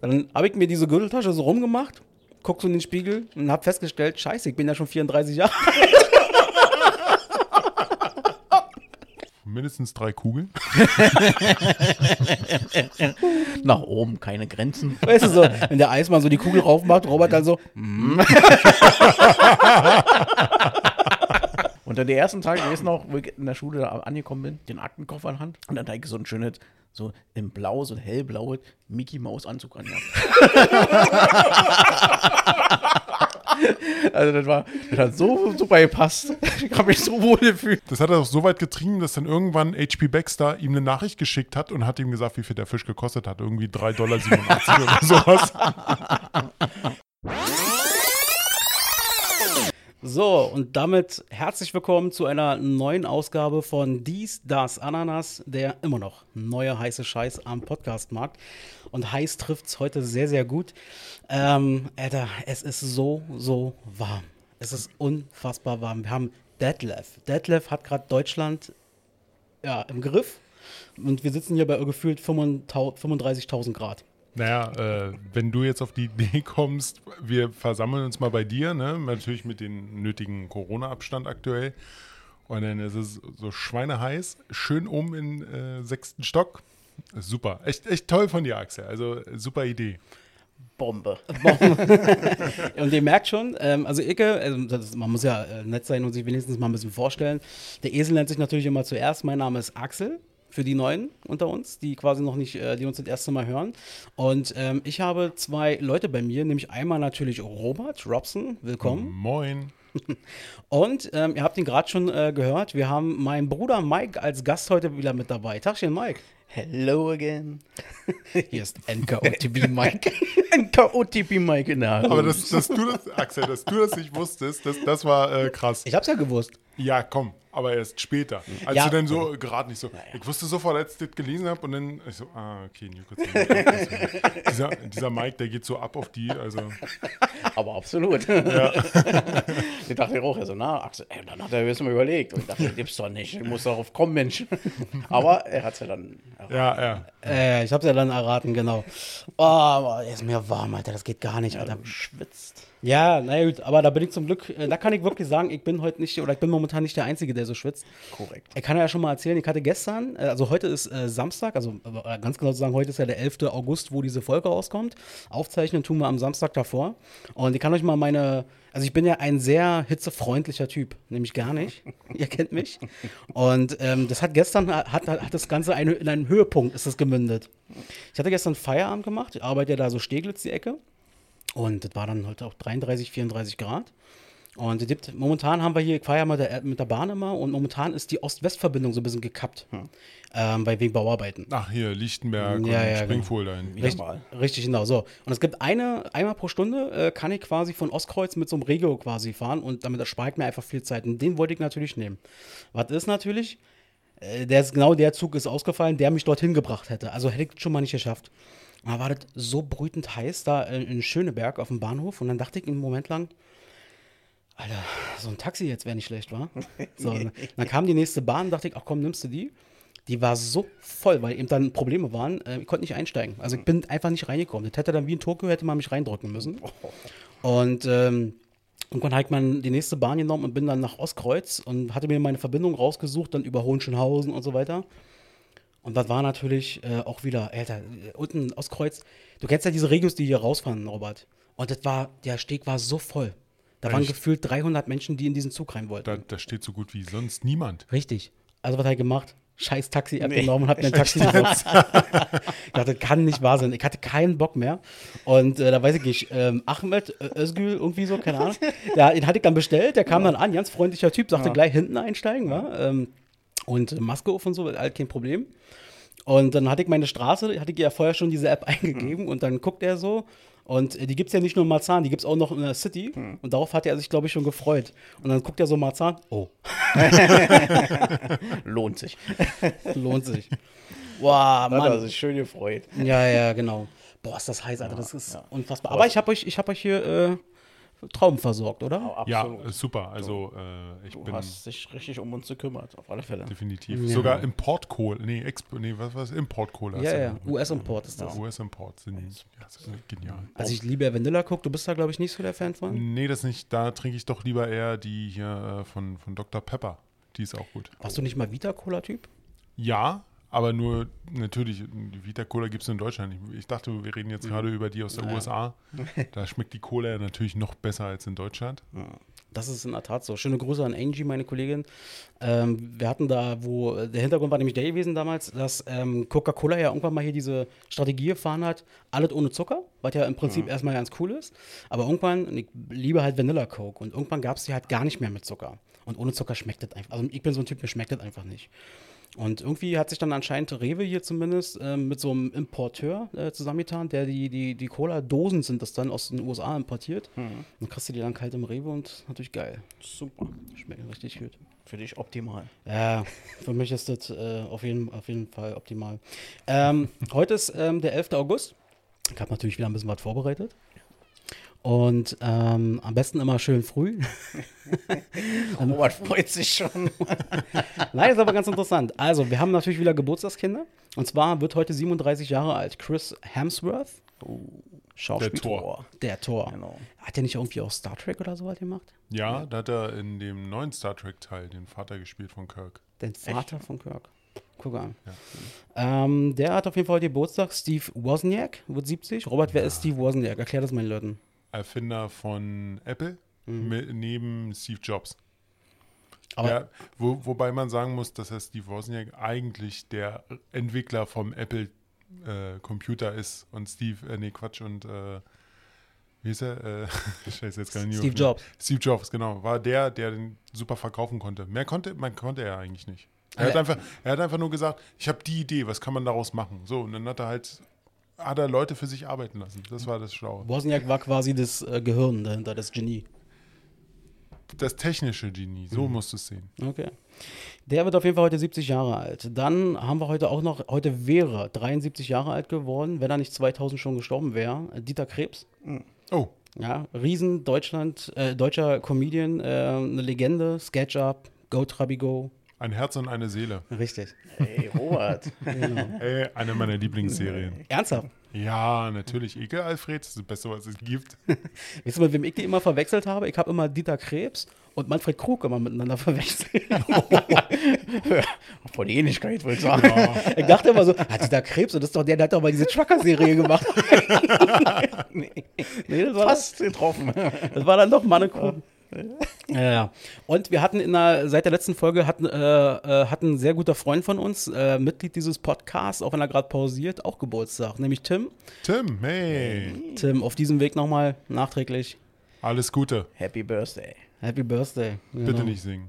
Dann habe ich mir diese Gürteltasche so rumgemacht, guck so in den Spiegel und habe festgestellt, scheiße, ich bin ja schon 34 Jahre alt. Mindestens drei Kugeln. Nach oben keine Grenzen. Weißt du so, wenn der Eismann so die Kugel raufmacht, Robert dann so, Und dann die ersten Tage, ich weiß noch, wo ich in der Schule da angekommen bin, den Aktenkoffer in der Hand. Und dann hatte ich so ein schönes, so im Blau, so ein hellblaues Mickey Maus Anzug angehabt. also das war, das hat so super gepasst. Ich habe mich so wohl gefühlt. Das hat er auch so weit getrieben, dass dann irgendwann HP Baxter ihm eine Nachricht geschickt hat und hat ihm gesagt, wie viel der Fisch gekostet hat. Irgendwie 3,87 Dollar oder sowas. So, und damit herzlich willkommen zu einer neuen Ausgabe von Dies, Das, Ananas, der immer noch neue heiße Scheiß am Podcastmarkt. Und heiß trifft's heute sehr, sehr gut. Ähm, Alter, es ist so, so warm. Es ist unfassbar warm. Wir haben Detlef. Detlef hat gerade Deutschland ja, im Griff. Und wir sitzen hier bei gefühlt 35.000 Grad. Naja, äh, wenn du jetzt auf die Idee kommst, wir versammeln uns mal bei dir, ne? natürlich mit dem nötigen Corona-Abstand aktuell. Und dann ist es so schweineheiß, schön oben im äh, sechsten Stock. Super. Echt, echt toll von dir, Axel. Also super Idee. Bombe. und ihr merkt schon, ähm, also Icke, also das, man muss ja äh, nett sein und sich wenigstens mal ein bisschen vorstellen. Der Esel nennt sich natürlich immer zuerst. Mein Name ist Axel für die Neuen unter uns, die quasi noch nicht, äh, die uns das erste Mal hören. Und ähm, ich habe zwei Leute bei mir, nämlich einmal natürlich Robert Robson, willkommen. Moin. Und ähm, ihr habt ihn gerade schon äh, gehört, wir haben meinen Bruder Mike als Gast heute wieder mit dabei. Tagchen, Mike. Hello again. Hier ist NKOTB Mike. NKOTB Mike in der Hand. Aber dass, dass du das, Axel, dass du das nicht wusstest, das, das war äh, krass. Ich hab's ja gewusst. Ja, komm, aber erst später. Als Ja. du dann so gerade nicht so. Ich wusste sofort, als ich das gelesen habe und dann ich so, ah, okay, Nico. dieser, dieser Mike, der geht so ab auf die, also. Aber absolut. ich dachte auch, also, na, Axel, ey, dann hat er jetzt mal überlegt. Und ich dachte, gibt's doch nicht. Ich muss darauf kommen, Mensch. Aber er hat's ja dann. Ja, ja. Äh, ich hab's ja dann erraten, genau. Oh, aber ist mir warm, Alter, das geht gar nicht, Alter. schwitzt. Ja, naja, gut, aber da bin ich zum Glück, äh, da kann ich wirklich sagen, ich bin heute nicht, oder ich bin momentan nicht der Einzige, der so schwitzt. Korrekt. Ich kann ja schon mal erzählen, ich hatte gestern, äh, also heute ist äh, Samstag, also ganz genau zu sagen, heute ist ja der 11. August, wo diese Folge rauskommt. Aufzeichnen tun wir am Samstag davor. Und ich kann euch mal meine, also ich bin ja ein sehr hitzefreundlicher Typ, nämlich gar nicht. Ihr kennt mich. Und ähm, das hat gestern, hat, hat, das Ganze eine, in einen Höhepunkt ist es gemündet. Ich hatte gestern Feierabend gemacht, ich arbeite ja da so Steglitz die Ecke. Und das war dann heute auch 33, 34 Grad. Und es gibt, momentan haben wir hier, ich fahre ja mit der, mit der Bahn immer und momentan ist die Ost-West-Verbindung so ein bisschen gekappt. Ähm, weil wegen Bauarbeiten. Ach, hier, Lichtenberg Ja, und ja, Springfuhl dahin. Wieder Richtig, genau. So. Und es gibt eine, einmal pro Stunde äh, kann ich quasi von Ostkreuz mit so einem Regio quasi fahren und damit erspare ich mir einfach viel Zeit. Und den wollte ich natürlich nehmen. Was ist natürlich? Äh, der ist, genau der Zug ist ausgefallen, der mich dorthin gebracht hätte. Also hätte ich schon mal nicht geschafft. Und da war das so brütend heiß da in, in Schöneberg auf dem Bahnhof und dann dachte ich einen Moment lang, Alter, so ein Taxi jetzt wäre nicht schlecht, wa? So, dann kam die nächste Bahn, dachte ich, ach komm, nimmst du die? Die war so voll, weil eben dann Probleme waren. Äh, ich konnte nicht einsteigen. Also ich bin einfach nicht reingekommen. Das hätte dann wie in Tokio, hätte man mich reindrücken müssen. Und ähm, irgendwann habe ich mal die nächste Bahn genommen und bin dann nach Ostkreuz und hatte mir meine Verbindung rausgesucht, dann über Hohenschönhausen und so weiter. Und das war natürlich äh, auch wieder, Alter, äh, unten Ostkreuz. Du kennst ja diese Regios, die hier rausfahren, Robert. Und das war, der Steg war so voll. Da waren Echt? gefühlt 300 Menschen, die in diesen Zug rein wollten. Da, da steht so gut wie sonst niemand. Richtig. Also was hat er gemacht? Scheiß Taxi-App genommen und hat mir ein Taxi gesetzt. ich dachte, kann nicht wahr sein. Ich hatte keinen Bock mehr. Und äh, da weiß ich nicht, ähm, Ahmed äh, Özgül, irgendwie so, keine Ahnung. Ja, den hatte ich dann bestellt, der kam dann an, ganz freundlicher Typ, sagte gleich hinten einsteigen, wa? Ähm, und Maske auf und so, halt kein Problem. Und dann hatte ich meine Straße, hatte ich ja vorher schon diese App eingegeben und dann guckt er so. Und äh, die gibt es ja nicht nur in Marzahn, die gibt es auch noch in der City. Und darauf hat er sich, glaube ich, schon gefreut. Und dann guckt er so Marzahn, oh, Lohnt sich. lohnt sich. Wow, Hat er Mann. sich schön gefreut. Ja, ja, genau. Boah, ist das heiß, Alter. Das ist unfassbar. Aber ich habe euch, ich hab euch hier äh, traumversorgt, oder? Aber Ja, super. Also äh, ich du bin hast dich richtig um uns gekümmert, auf alle Fälle. definitiv. Ja. Sogar Importkohle. Nee, Expo, nee, was was Importkohle Ja, du ja. US-Import ist das. Ja, US-Import sind ja, das ist genial. Also ich liebe ja Vanilla Coke, du bist da, glaube ich, nicht so der Fan von. Nee, das nicht. Da trinke ich doch lieber eher die hier äh, von, von Dr. Pepper. Die ist auch gut. Warst du nicht mal Vita-Cola-Typ? Ja, aber nur natürlich, die Vita Cola gibt es in Deutschland. nicht. Ich dachte, wir reden jetzt gerade über die aus der USA. Da schmeckt die Cola ja natürlich noch besser als in Deutschland. Das ist in der Tat so. Schöne Grüße an Angie, meine Kollegin. Ähm, wir hatten da, wo der Hintergrund war nämlich der gewesen damals, dass ähm, Coca-Cola ja irgendwann mal hier diese Strategie gefahren hat, alles ohne Zucker, was ja im Prinzip erstmal ganz cool ist. Aber irgendwann, und ich liebe halt Vanilla Coke und irgendwann gab es die halt gar nicht mehr mit Zucker. Und ohne Zucker schmeckt das einfach. Also ich bin so ein Typ, mir schmeckt das einfach nicht. Und irgendwie hat sich dann anscheinend Rewe hier zumindest ähm, mit so einem Importeur äh, zusammengetan, der die, die, die Cola-Dosen sind das dann aus den USA importiert. Dann kriegst du die dann kalt im Rewe und natürlich geil. Super. Schmeckt richtig gut. Für dich optimal. Ja, für mich ist das äh, auf, jeden, auf jeden Fall optimal. Ähm, heute ist ähm, der 11. August. Ich habe natürlich wieder ein bisschen was vorbereitet. Und ähm, am besten immer schön früh. Robert freut sich schon. Nein, ist aber ganz interessant. Also, wir haben natürlich wieder Geburtstagskinder. Und zwar wird heute 37 Jahre alt Chris Hemsworth. Schauspieler. Der Thor. Der Tor. Genau. Hat der nicht irgendwie auch Star Trek oder so was gemacht? Ja, da hat er in dem neuen Star Trek-Teil den Vater gespielt von Kirk. Den Vater von Kirk. Guck an. Ähm, der hat auf jeden Fall heute Geburtstag. Steve Wozniak wird 70. Robert, wer ist Steve Wozniak? Erklär das meinen Leuten. Erfinder von Apple mit, neben Steve Jobs. Aber ja, wo, wobei man sagen muss, dass Herr Steve Wozniak eigentlich der Entwickler vom Apple äh, Computer ist und Steve, äh, nee, Quatsch, und äh, wie ist er? Äh, Scheiße, jetzt gar nicht. Steve Jobs. Steve Jobs, genau. War der, der den super verkaufen konnte. Mehr konnte, man konnte er eigentlich nicht. Er hat, Ah, einfach, er hat einfach nur gesagt, ich habe die Idee, was kann man daraus machen? So, und dann hat er halt, hat er Leute für sich arbeiten lassen. Das war das Schlaue. Wozniak war quasi das äh, Gehirn dahinter, das Genie. Das technische Genie, so Mhm. musst du es sehen. Okay. Der wird auf jeden Fall heute 70 Jahre alt. Dann haben wir heute auch noch, heute wäre 73 Jahre alt geworden, wenn er nicht 2000 schon gestorben wäre, Dieter Krebs. Oh, Ja, Riesen Deutschland, äh, deutscher Comedian, äh, eine Legende, Sketchup, Go Trabi Go. Ein Herz und eine Seele. Richtig. Hey, Robert. Ey, eine meiner Lieblingsserien. Ernsthaft. Ja, natürlich. Ekel Alfred ist das Beste, was es gibt. Weißt du, mit wem ich die immer verwechselt habe? Ich habe immer Dieter Krebs und Manfred Krug immer miteinander verwechselt. Von Ähnlichkeit, würde ich sagen. ich dachte immer so, ah, Dieter Krebs, und das ist doch der, der hat doch mal diese Trucker-Serie gemacht. nee. nee, das war, Fast getroffen. das war dann doch Manne Krug. Ja, ja. Und wir hatten in der, seit der letzten Folge hatten, äh, äh, hat ein sehr guter Freund von uns, äh, Mitglied dieses Podcasts, auch wenn er gerade pausiert, auch Geburtstag, nämlich Tim. Tim, hey. Tim, auf diesem Weg nochmal nachträglich Alles Gute. Happy Birthday. Happy Birthday. Bitte Genau. nicht singen.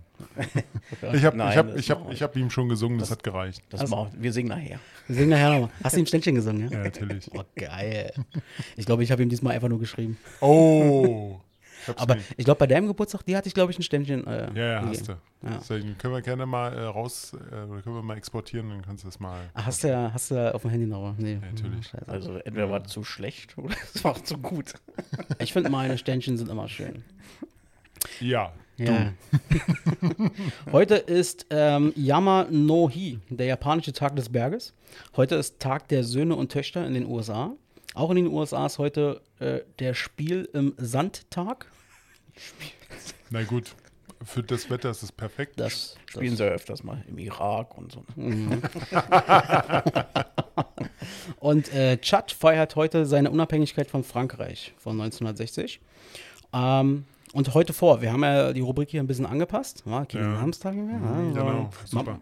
Ich habe ich hab, das ich hab, ich hab ihm schon gesungen, das, hat gereicht. Das wir. Wir singen nachher. Wir singen nachher nochmal. Hast du ihm Ständchen gesungen, ja? Ja, natürlich. Oh, geil. Ich glaube, ich habe ihm diesmal einfach nur geschrieben. Oh. Ich Aber nicht. ich glaube, bei deinem Geburtstag, die hatte ich, glaube ich, ein Ständchen. Äh, Ja, ja, gegeben. hast du. Ja. Deswegen können wir gerne mal äh, raus, äh, oder können wir mal exportieren, dann kannst du das mal. Ach, hast du ja, hast du ja auf dem Handy noch? Nee. natürlich. Scheiße. Also entweder war es zu schlecht oder es war zu gut. Ich finde, meine Ständchen sind immer schön. Ja, Ja. Heute ist ähm, Yama no Hi, der japanische Tag des Berges. Heute ist Tag der Söhne und Töchter in den USA. Auch in den USA ist heute äh, der Spiel im Sandtag. na gut. Für das Wetter ist es perfekt. Das, Spielen sie ja öfters mal im Irak und so. Und äh, Tschad feiert heute seine Unabhängigkeit von Frankreich von 1960. Ähm, und heute vor, wir haben ja die Rubrik hier ein bisschen angepasst. Ja, Kinder Ja. Hamstag mehr. Ja, genau,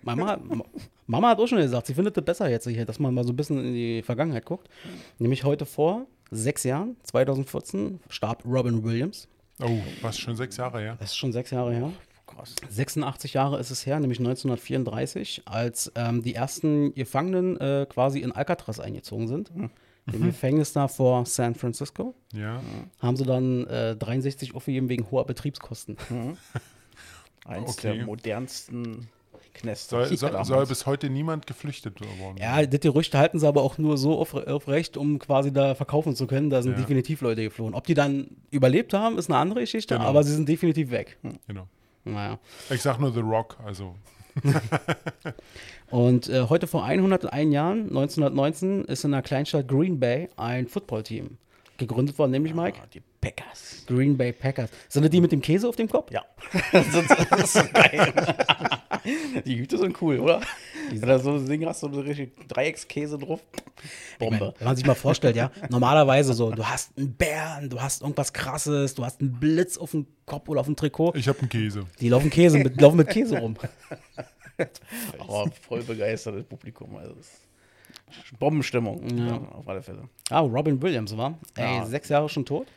Mama, Ma- Mama hat auch schon gesagt, sie findet es besser jetzt hier, dass man mal so ein bisschen in die Vergangenheit guckt. Nämlich heute vor sechs Jahren, 2014, starb Robin Williams. Oh, was schon sechs Jahre her? Das ist schon sechs Jahre her. Krass. 86 Jahre ist es her, nämlich 1934, als ähm, die ersten Gefangenen äh, quasi in Alcatraz eingezogen sind. Im Gefängnis da vor San Francisco. Ja. Haben sie dann äh, 63 aufgegeben wegen hoher Betriebskosten. Eins Okay. der modernsten Knest. Soll, soll, soll bis heute niemand geflüchtet worden Ja, das Gerücht halten sie aber auch nur so auf, aufrecht, um quasi da verkaufen zu können. Da sind Ja. definitiv Leute geflohen. Ob die dann überlebt haben, ist eine andere Geschichte, Genau. aber sie sind definitiv weg. Genau. Naja. Ich sag nur The Rock, also Und äh, heute vor 101 Jahren, 1919, ist in der Kleinstadt Green Bay ein Footballteam gegründet worden, nämlich Mike. Ah, die Packers. Green Bay Packers. Sind das die mit dem Käse auf dem Kopf? Ja. das, ist, das ist so geil. die Hüte sind cool, oder? Wenn du so ein Ding hast, so ein richtig Dreieckskäse drauf. Bombe. Wenn man sich mal vorstellt, ja, normalerweise so, du hast einen Bären, du hast irgendwas krasses, du hast einen Blitz auf dem Kopf oder auf dem Trikot. ich habe einen Käse. Die laufen Käse, mit, laufen mit Käse rum. Aber voll begeistertes Publikum. Also Bombenstimmung. Ja. auf alle Fälle. Ah, Robin Williams war. Ey, Ja. sechs Jahre schon tot.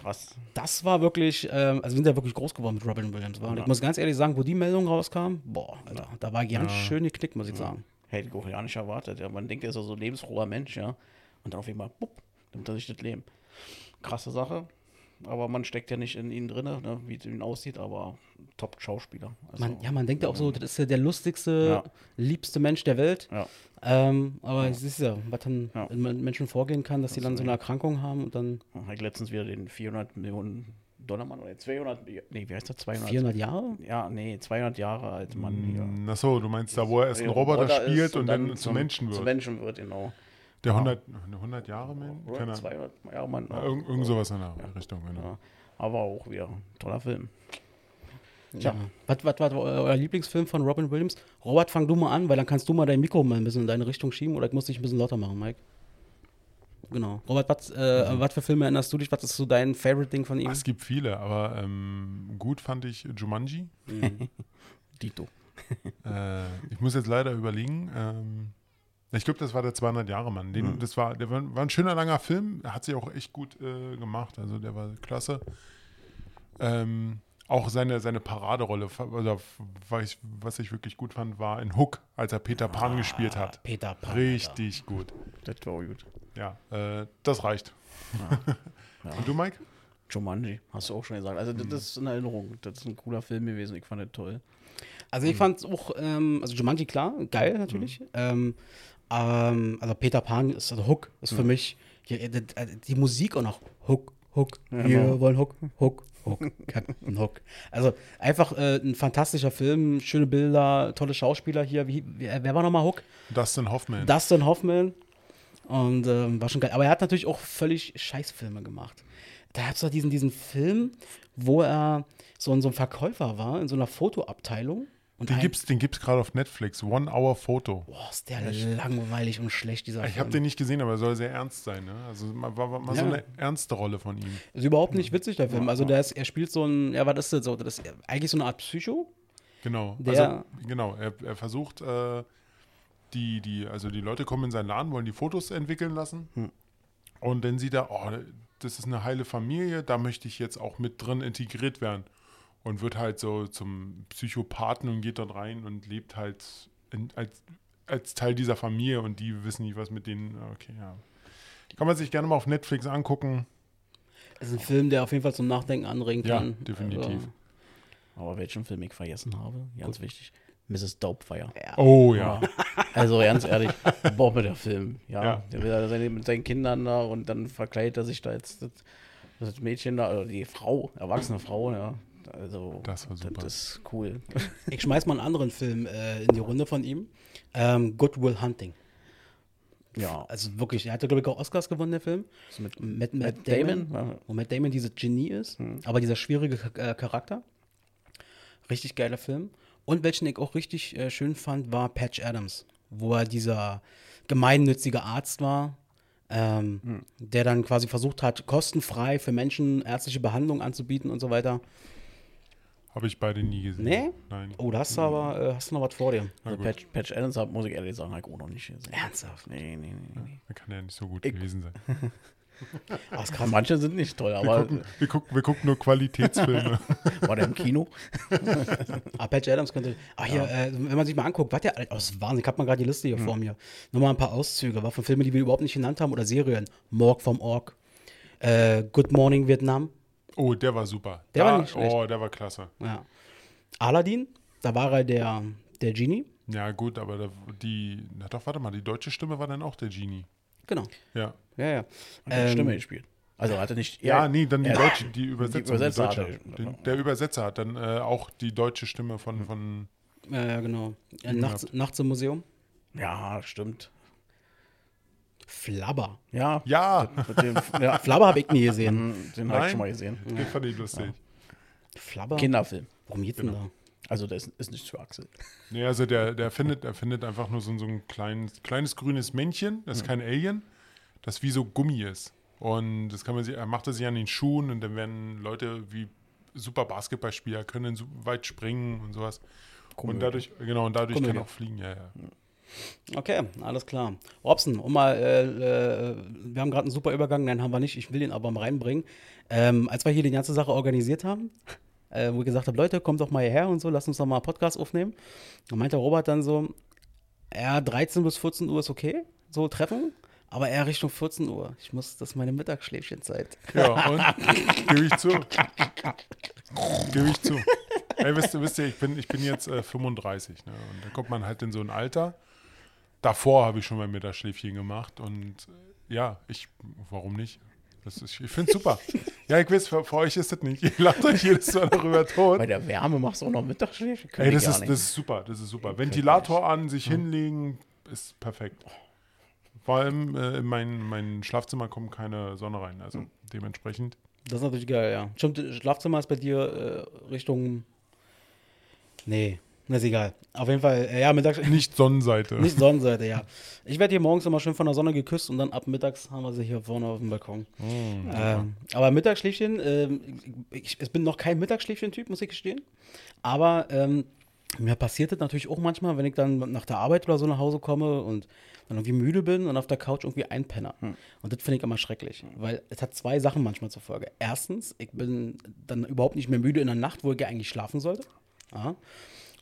Krass. Das war wirklich, ähm, also wir sind ja wirklich groß geworden mit Robin Williams. War. Und ich muss ganz ehrlich sagen, wo die Meldung rauskam, boah, Alter, da war ganz schön geknickt, muss ich sagen. Hätte ich auch ja nicht erwartet. Ja. Man denkt, er ist ja so ein lebensfroher Mensch, ja. Und dann auf einmal, bupp, nimmt er sich das Leben. Krasse Sache. Aber man steckt ja nicht in ihn drin, ne, wie es ihn aussieht, aber Top-Schauspieler. Also, Man, ja, man denkt ja auch so, das ist ja der lustigste, Ja. liebste Mensch der Welt. ja. Ähm, aber es ist ja, was dann Ja. Menschen vorgehen kann, dass sie dann so eine Erkrankung haben und dann Habe ich letztens wieder den 400 Millionen Dollar Mann oder 200, nee, wie heißt das? 200? 400 Jahre? Ja, nee, 200 Jahre alt Mann hier. Achso, du meinst da, wo er erst ein Roboter, spielt und dann, zum Menschen wird. Zum Menschen wird, genau. Der 100, eine 100 Jahre? Oder Keine Ahnung. 200 Jahre Mann. Ja, Irgend, irgend sowas in der Richtung, genau. Ja. Aber auch wieder ein toller Film. Ja. Was, was was war euer Lieblingsfilm von Robin Williams? Robert, fang du mal an, weil dann kannst du mal dein Mikro mal ein bisschen in deine Richtung schieben oder ich muss dich ein bisschen lauter machen, Mike. Genau. Robert, was, äh, Mhm. was für Filme erinnerst du dich? Was ist so dein Favorite-Ding von ihm? Ach, es gibt viele, aber ähm, gut fand ich Jumanji. Dito. Äh, ich muss jetzt leider überlegen. Ähm, ich glaube, das war der 200 Jahre Mann. Den, Das war, der war, war ein schöner langer Film. Hat sich auch echt gut äh, gemacht. Also der war klasse. Ähm, auch seine, seine Paraderolle, oder was ich, was ich wirklich gut fand, war in Hook, als er Peter Pan gespielt hat. Peter Pan. Richtig gut. Das war gut. Ja, äh, das reicht. Und du, Mike? Jumanji, hast du auch schon gesagt. Also, das ist in Erinnerung. Das ist ein cooler Film gewesen. Ich fand das toll. Also ich fand auch, ähm, also Jumanji, klar, geil natürlich. Ähm, ähm, also Peter Pan ist, also Hook ist für mich, ja, die, die Musik auch noch Hook, Hook, wir genau. wollen Hook, Hook, Hook, Captain Hook. Also einfach äh, ein fantastischer Film, schöne Bilder, tolle Schauspieler hier. Wie, wer, wer war nochmal Hook? Dustin Hoffman. Dustin Hoffman. Und ähm, war schon geil. Aber er hat natürlich auch völlig Scheißfilme gemacht. Da gab es doch diesen, diesen Film, wo er so ein, so ein Verkäufer war in so einer Fotoabteilung. Und den gibt's, den gibt's gerade auf Netflix. One Hour Photo. Boah, ist der langweilig und schlecht, dieser Ich habe den nicht gesehen, aber er soll sehr ernst sein. Ne? Also mal- war, war mal so Ja. eine ernste Rolle von ihm. Ist überhaupt nicht witzig, der Film. Also der ist, er spielt so ein, ja, was ist das so? Das ist eigentlich so eine Art Psycho. Genau. Der- also, genau. Er, er versucht, äh, die, die, also die Leute kommen in seinen Laden, wollen die Fotos entwickeln lassen. Hm. Und dann sieht er, oh, das ist eine heile Familie, da möchte ich jetzt auch mit drin integriert werden. Und wird halt so zum Psychopathen und geht dort rein und lebt halt in, als, als Teil dieser Familie und die wissen nicht, was mit denen. Okay, ja. Kann man sich gerne mal auf Netflix angucken. Das ist ein Film, der auf jeden Fall zum Nachdenken anregen Ja, kann. definitiv. Also, Aber welchen Film ich vergessen habe, ganz wichtig, Mrs. Doubtfire. Oh ja. Also ganz ehrlich, Bombe der Film. Ja, Ja. der will da seine, mit seinen Kindern da und dann verkleidet er sich da jetzt das, das Mädchen da, oder die Frau, erwachsene Frau, ja. Also, Das war super. Das ist cool. ich schmeiß mal einen anderen Film äh, in die Runde von ihm. Ähm, Good Will Hunting. ja, Also wirklich, er hatte, glaube ich, auch Oscars gewonnen, der Film. also mit, Mit Matt, Matt Damon. Damon. Wo Matt Damon dieses Genie ist, aber dieser schwierige äh, Charakter. Richtig geiler Film. Und welchen ich auch richtig äh, schön fand, war Patch Adams, wo er dieser gemeinnützige Arzt war, ähm, der dann quasi versucht hat, kostenfrei für Menschen ärztliche Behandlung anzubieten und so weiter. Habe ich beide nie gesehen. Nee? Nein. Oh, da hast du aber äh, hast du noch was vor dir. Also Patch, Patch Adams, hab, muss ich ehrlich sagen, ich auch noch nicht gesehen. Ernsthaft? Nee, nee, nee. nee. Da kann ja nicht so gut gewesen sein. Ist krass. Manche sind nicht toll, Wir aber gucken, wir, gucken, wir gucken nur Qualitätsfilme. war der im Kino? Ah, Patch Adams könnte. Ah, hier, äh, wenn man sich mal anguckt, was der. Oh, das ist Wahnsinn, ich habe mal gerade die Liste hier vor mir. Nur mal ein paar Auszüge, war von Filmen, die wir überhaupt nicht genannt haben oder Serien. Morg vom Org. Äh, Good Morning Vietnam. Oh, der war super. Der da, war nicht schlecht. Oh, der war klasse. Ja. Aladdin, da war er der, der Genie. Ja, gut, aber da, die, na doch, warte mal, die deutsche Stimme war dann auch der Genie. Genau. Ja. Ja, ja. Hat die Ähm, Stimme gespielt. Also hatte nicht. Ja, nee, dann die ja. deutsche, die Übersetzung. Übersetzer die hat deutsche. er. Den, der Übersetzer hat dann äh, auch die deutsche Stimme von, von Ja, ja, genau. Äh, nachts, nachts im Museum. Ja, stimmt. Flabber. Ja. Ja, dem, ja. Flabber habe ich nie gesehen. Mhm, Den habe ich schon mal gesehen. den fand ich lustig. Flabber? Kinderfilm. Worum geht's denn da? Also das ist nicht für Axel. Nee, also der, der findet, der findet einfach nur so, so ein kleines, kleines grünes Männchen, das ist kein Alien, das wie so Gummi ist. Und das kann man sich, er macht es sich an den Schuhen und dann werden Leute wie super Basketballspieler können so weit springen und sowas. Und dadurch, genau, und dadurch kann Komödie. auch fliegen, ja, ja. Okay, alles klar. Robson, um mal, äh, äh, wir haben gerade einen super Übergang, nein, haben wir nicht, ich will den aber mal reinbringen. Ähm, als wir hier die ganze Sache organisiert haben, äh, wo ich gesagt habe, Leute, kommt doch mal hierher und so, lasst uns doch mal einen Podcast aufnehmen. Und meinte Robert dann so, ja, 13 bis 14 Uhr ist okay, so Treffen, aber eher Richtung 14 Uhr. Ich muss, das ist meine Mittagsschläfchenzeit. Ja, und gebe ich zu. Gebe ich zu. Ey, wisst ihr, wisst ihr ich, bin, ich bin jetzt äh, 35, ne? Und da kommt man halt in so ein Alter. Davor habe ich schon mal Mittagsschläfchen gemacht und äh, ja, ich, warum nicht? Ist, ich finde es super. ja, ich weiß, für, für euch ist das nicht. Ihr lacht euch jedes Mal darüber tot. Bei der Wärme machst du auch noch Mittagsschläfe? Ey, das ist, das ist super, das ist super. Ventilator an, sich hinlegen, ist perfekt. Vor allem äh, in mein, mein Schlafzimmer kommt keine Sonne rein, also dementsprechend. Das ist natürlich geil, ja. Stimmt, Schlafzimmer ist bei dir äh, Richtung. Nee, das ist egal. Auf jeden Fall, äh, ja, mittags. Nicht Sonnenseite. Nicht Sonnenseite, ja. Ich werde hier morgens immer schön von der Sonne geküsst und dann ab mittags haben wir sie hier vorne auf dem Balkon. ähm, aber Mittagsschläfchen, ähm, ich, ich bin noch kein Mittagsschläfchen-Typ, muss ich gestehen. Aber ähm, mir passiert das natürlich auch manchmal, wenn ich dann nach der Arbeit oder so nach Hause komme und dann irgendwie müde bin und auf der Couch irgendwie einpenner. Und das finde ich immer schrecklich, weil es hat zwei Sachen manchmal zur Folge. Erstens, ich bin dann überhaupt nicht mehr müde in der Nacht, wo ich ja eigentlich schlafen sollte. Ja.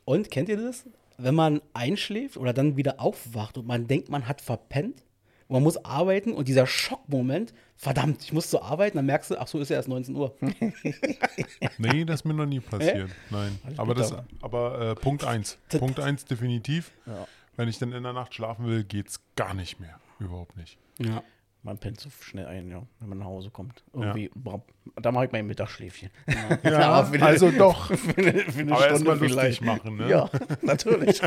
Und kennt ihr das? Wenn man einschläft oder dann wieder aufwacht und man denkt, man hat verpennt und man muss arbeiten und dieser Schockmoment, verdammt, ich muss zur Arbeit, dann merkst du, ach so, ist ja erst 19 Uhr. Nee, das ist mir noch nie passiert. Nein. Aber, das, aber äh, Punkt 1. Das- Punkt 1 definitiv. Ja. Wenn ich dann in der Nacht schlafen will, geht's gar nicht mehr. Überhaupt nicht. Ja. Man pennt so schnell ein, ja, wenn man nach Hause kommt. Irgendwie, bra- da mache ich mein Mittagsschläfchen. Ja, für eine- also doch. für eine, für eine Aber Stunde vielleicht. machen, ne? Ja, natürlich.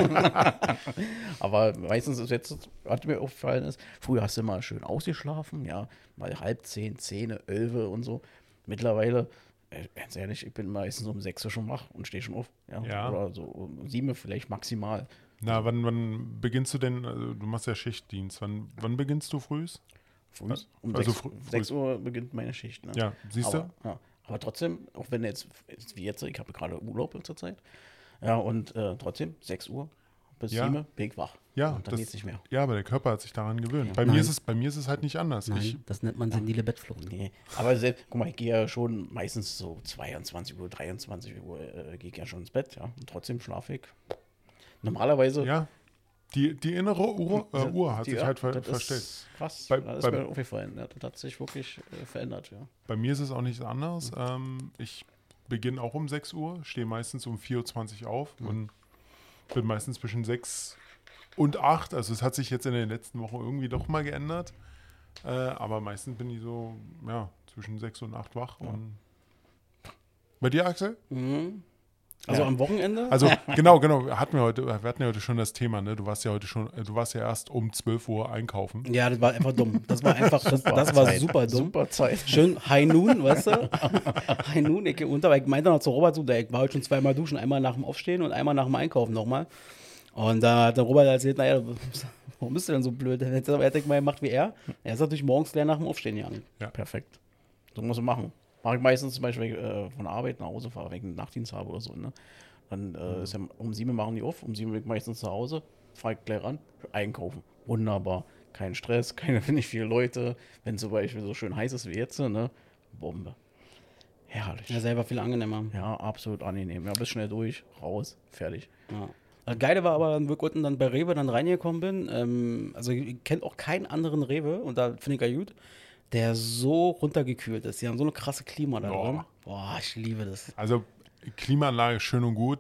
Aber meistens ist jetzt, was mir aufgefallen ist, früher hast du immer schön ausgeschlafen, ja, mal halb zehn, zehn, elf und so. Mittlerweile, äh, ganz ehrlich, ich bin meistens um sechs Uhr schon wach und stehe schon auf. Ja, Ja. Oder so um sieben vielleicht maximal. Na, wann, wann beginnst du denn? Also, du machst ja Schichtdienst. Wann, wann beginnst du frühs? Früh. Um Also sechs, früh- sechs Uhr beginnt meine Schicht. Ne? Ja, siehst du? aber, ja. aber trotzdem, auch wenn jetzt, jetzt wie jetzt, ich habe gerade Urlaub zur Zeit, ja, und äh, trotzdem, 6 Uhr bis Ja. 7 bin ich wach. Ja, und dann das- geht's nicht mehr. Ja, aber der Körper hat sich daran gewöhnt. Bei, Nein. mir ist es, bei mir ist es halt nicht anders. Ich, Nein, das nennt man senile Bettflucht. Nee, aber selbst, guck mal, ich gehe ja schon meistens so 22 Uhr, 23 Uhr, äh, gehe ich ja schon ins Bett, ja, und trotzdem schlafe ich. Normalerweise. ja, die, die innere Uhr, äh, Uhr hat die- sich ja, halt ver das verstellt. Ist krass, Bei- das ist bei- mir aufgefallen. Ja, das hat sich wirklich äh, verändert, ja. Bei mir ist es auch nicht anders. Ähm, ich beginne auch um 6 Uhr, stehe meistens um 4.20 Uhr auf und bin meistens zwischen 6 und 8. Also es hat sich jetzt in den letzten Wochen irgendwie doch mal geändert. Äh, aber meistens bin ich so, ja, zwischen 6 und 8 wach. Und bei dir, Axel? Mhm. Also Ja. am Wochenende? Also genau, genau. Hatten wir heute, wir hatten ja heute schon das Thema, ne? Du warst ja heute schon, du warst ja erst um 12 Uhr einkaufen. ja, das war einfach dumm. Das war einfach, das, das war super dumm. Super Zeit. Schön High Noon, weißt du? High Noon, ich geh unter, weil ich meinte noch zu Robert so, der, ich war heute schon zweimal duschen, einmal nach dem Aufstehen und einmal nach dem Einkaufen nochmal. Und da hat der Robert erzählt, naja, warum bist du denn so blöd? Er hätte ich mal gemacht wie er. Er ist natürlich morgens leer nach dem Aufstehen gegangen. Perfekt. So muss man machen. Mache ich meistens zum Beispiel wenn ich, äh, von Arbeit nach Hause fahre, wenn ich einen Nachtdienst habe oder so. Ne? Dann äh, ist ja um sieben machen die auf, um sieben bin ich meistens zu Hause, fahre ich gleich ran, einkaufen. Wunderbar. Kein Stress, keine, nicht viele Leute. Wenn zum Beispiel so schön heiß ist wie jetzt, ne? Bombe. Herrlich. Ja, selber viel angenehmer. Ja, absolut angenehm. Ja, bis schnell durch, raus, fertig. Ja. Das Geile war aber, wenn ich unten dann bei Rewe dann reingekommen bin, ähm, also ich kenne auch keinen anderen Rewe und da finde ich ja gut, der so runtergekühlt ist. Die haben so eine krasse Klima da drin. Boah, ich liebe das. Also Klimaanlage schön und gut,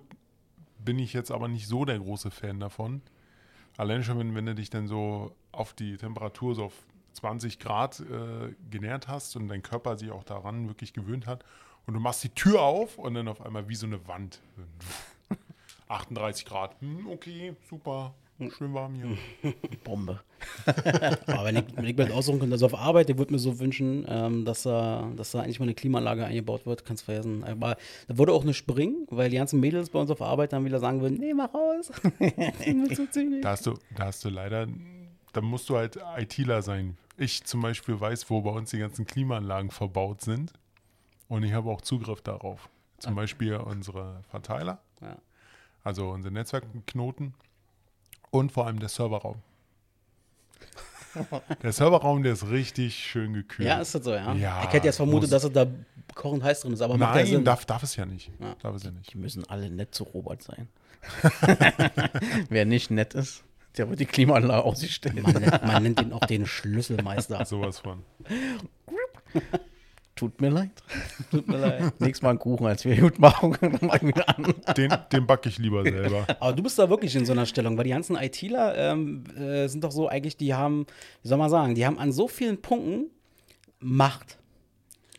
bin ich jetzt aber nicht so der große Fan davon. Allein schon, wenn, wenn du dich dann so auf die Temperatur so auf 20 Grad äh, genährt hast und dein Körper sich auch daran wirklich gewöhnt hat und du machst die Tür auf und dann auf einmal wie so eine Wand. 38 Grad, hm, okay, super, schön warm hier. Bombe. Aber wenn ich, wenn ich mir das aussuchen könnte, also auf Arbeit, ich würde mir so wünschen, ähm, dass, da, dass da eigentlich mal eine Klimaanlage eingebaut wird, kannst vergessen. Aber da würde auch nicht springen, weil die ganzen Mädels bei uns auf Arbeit dann wieder sagen würden, nee, mach raus. Da hast du, da hast du leider, da musst du halt ITler sein. Ich zum Beispiel weiß, wo bei uns die ganzen Klimaanlagen verbaut sind und ich habe auch Zugriff darauf. Zum Beispiel unsere Verteiler, Ja. also unsere Netzwerkknoten und vor allem der Serverraum. Der Serverraum, der ist richtig schön gekühlt. Ja, ist das so, ja? Ja, ich hätte jetzt vermutet, dass es da kochend heiß drin ist, aber macht Nein, Sinn. darf, darf es ja nicht. Ja. Darf es ja nicht. Die müssen alle nett zu Robert sein. Wer nicht nett ist, der wird die Klimaanlage auf sich stellen. man, nennt, man nennt ihn auch den Schlüsselmeister. Sowas von. Tut mir leid. Tut mir leid. Nächstes Mal einen Kuchen, als wir gut machen. Den, den backe ich lieber selber. Aber du bist da wirklich in so einer Stellung, weil die ganzen ITler ähm, äh, sind doch so eigentlich, die haben, wie soll man sagen, die haben an so vielen Punkten Macht.